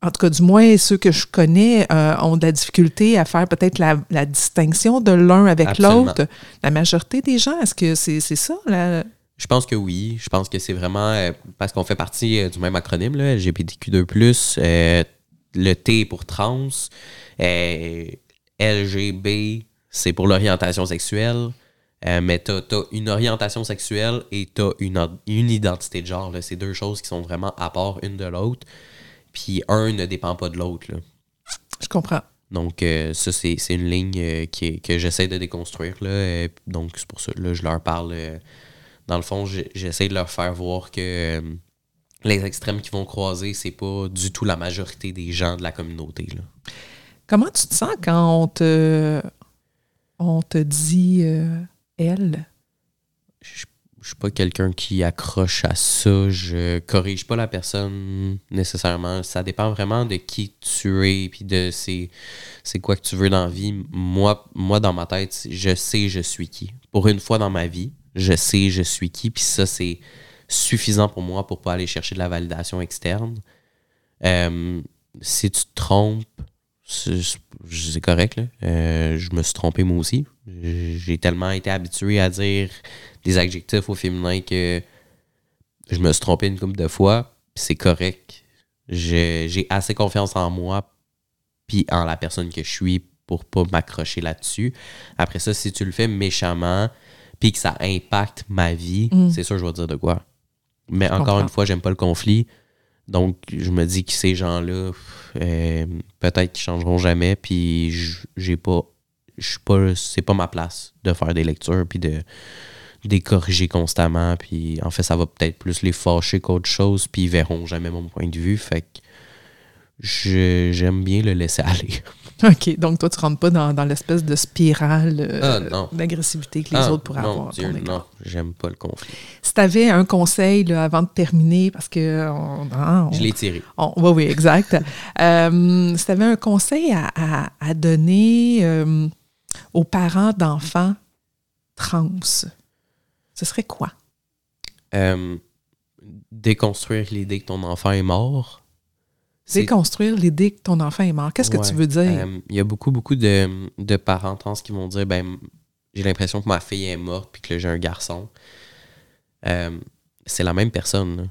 en tout cas du moins ceux que je connais, euh, ont de la difficulté à faire peut-être la, la distinction de l'un avec l'autre. La majorité des gens, est-ce que c'est ça? la- Je pense que oui. Je pense que c'est vraiment euh, parce qu'on fait partie euh, du même acronyme, là, LGBTQ2+. euh, le T est pour trans. LGB, c'est pour l'orientation sexuelle. Euh, mais t'as as une orientation sexuelle et t'as une, od- une identité de genre. là. C'est deux choses qui sont vraiment à part une de l'autre. Puis un ne dépend pas de l'autre. là. Je comprends. Donc, euh, ça, c'est une ligne euh, qui que j'essaie de déconstruire. Là, donc, c'est pour ça que je leur parle. dans le fond, j'essaie de leur faire voir que les extrêmes qui vont croiser, c'est pas du tout la majorité des gens de la communauté. Là. Comment tu te sens quand on te, on te dit euh, elle? Je, je suis pas quelqu'un qui accroche à ça. Je corrige pas la personne nécessairement. Ça dépend vraiment de qui tu es puis de c'est, c'est quoi que tu veux dans la vie. Moi, moi, dans ma tête, je sais je suis qui. Pour une fois dans ma vie, je sais je suis qui. Puis ça, c'est suffisant pour moi pour pas aller chercher de la validation externe. Euh, si tu te trompes, c'est correct. Là. Euh, je me suis trompé moi aussi. J'ai tellement été habitué à dire des adjectifs au féminin que je me suis trompé une couple de fois. C'est correct. J'ai assez confiance en moi puis en la personne que je suis pour pas m'accrocher là-dessus. Après ça, si tu le fais méchamment puis que ça impacte ma vie, Mm. c'est sûr je vais dire de quoi. Mais Je encore comprends. une fois, j'aime pas le conflit. Donc, je me dis que ces gens-là, euh, peut-être qu'ils changeront jamais, puis j'ai pas. Je suis pas. C'est pas ma place de faire des lectures, puis de, de les corriger constamment. Puis en fait, ça va peut-être plus les fâcher qu'autre chose, puis ils verront jamais mon point de vue. Fait que j'aime bien le laisser aller. OK, donc toi, tu rentres pas dans, dans l'espèce de spirale euh, Ah, d'agressivité que les Ah, autres pourraient non, avoir. Dieu, non, j'aime pas le conflit. Si tu avais un conseil là, avant de terminer, parce que. On, hein, on- Je l'ai tiré. on- oui, oui, exact. Euh, si tu avais un conseil à, à- à donner euh, aux parents d'enfants trans, ce serait quoi? Euh, déconstruire l'idée que ton enfant est mort. Déconstruire l'idée que ton enfant est mort. Qu'est-ce que tu veux dire? Euh, Il y a beaucoup, beaucoup de, de parents trans qui vont dire ben, j'ai l'impression que ma fille est morte puis que j'ai un garçon. Euh, c'est la même personne.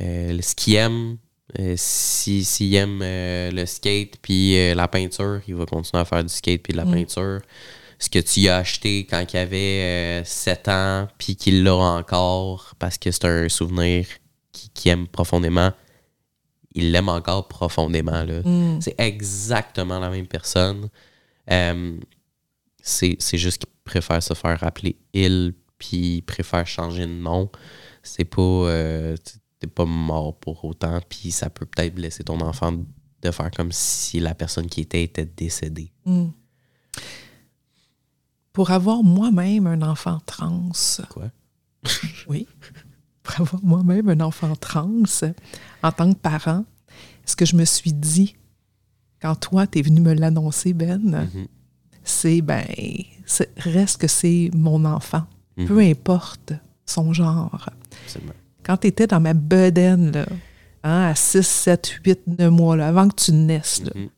Euh, ce qu'il aime, euh, si- s'il aime le skate puis la peinture, il va continuer à faire du skate puis de la Mm. peinture. Ce que tu as acheté quand il avait 7 ans puis qu'il l'a encore parce que c'est un souvenir qu'il qu'il aime profondément, il l'aime encore profondément. Hmm. C'est exactement la même personne. Euh, c'est juste qu'il préfère se faire appeler il, puis il préfère changer de nom. C'est pas. euh, T'es pas mort pour autant, puis ça peut peut-être blesser ton enfant de faire comme si la personne qui était était décédée. Hmm. Pour avoir moi-même un enfant trans, Quoi? oui, pour avoir moi-même un enfant trans, en tant que parent, ce que je me suis dit quand toi, tu es venu me l'annoncer, Ben, Mhm. c'est, ben, c'est- reste que c'est mon enfant, Mhm. peu importe son genre. Absolument. Quand tu étais dans ma bedaine, là, hein, à 6, 7, 8, 9 mois, là, avant que tu naisses, là, Mhm.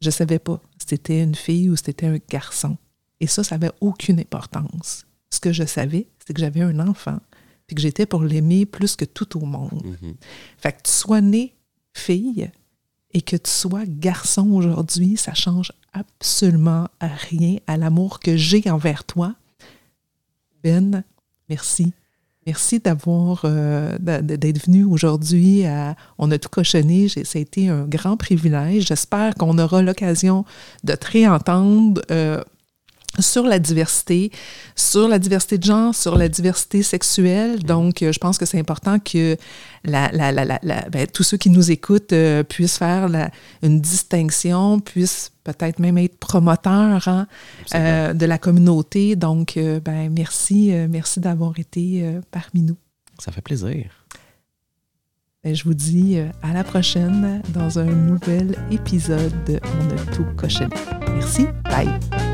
je savais pas si c'était une fille ou si c'était un garçon. Et ça, ça n'avait aucune importance. Ce que je savais, c'est que j'avais un enfant, puis que j'étais pour l'aimer plus que tout au monde. Mhm. Fait que tu sois né fille et que tu sois garçon aujourd'hui, ça change absolument rien à l'amour que j'ai envers toi. Ben, merci. Merci d'avoir euh, d'être venu aujourd'hui. On a tout cochonné. Ça a été un grand privilège. J'espère qu'on aura l'occasion de te réentendre. euh, sur la diversité, sur la diversité de genre, sur la diversité sexuelle. Donc, euh, je pense que c'est important que la, la- la- la- la- ben, tous ceux qui nous écoutent euh, puissent faire une distinction, puissent peut-être même être promoteurs hein, euh, de la communauté. Donc, euh, ben, merci, merci d'avoir été parmi nous. Ça fait plaisir. Ben, je vous dis à la prochaine dans un nouvel épisode de On a tout cochonné. Merci. Bye.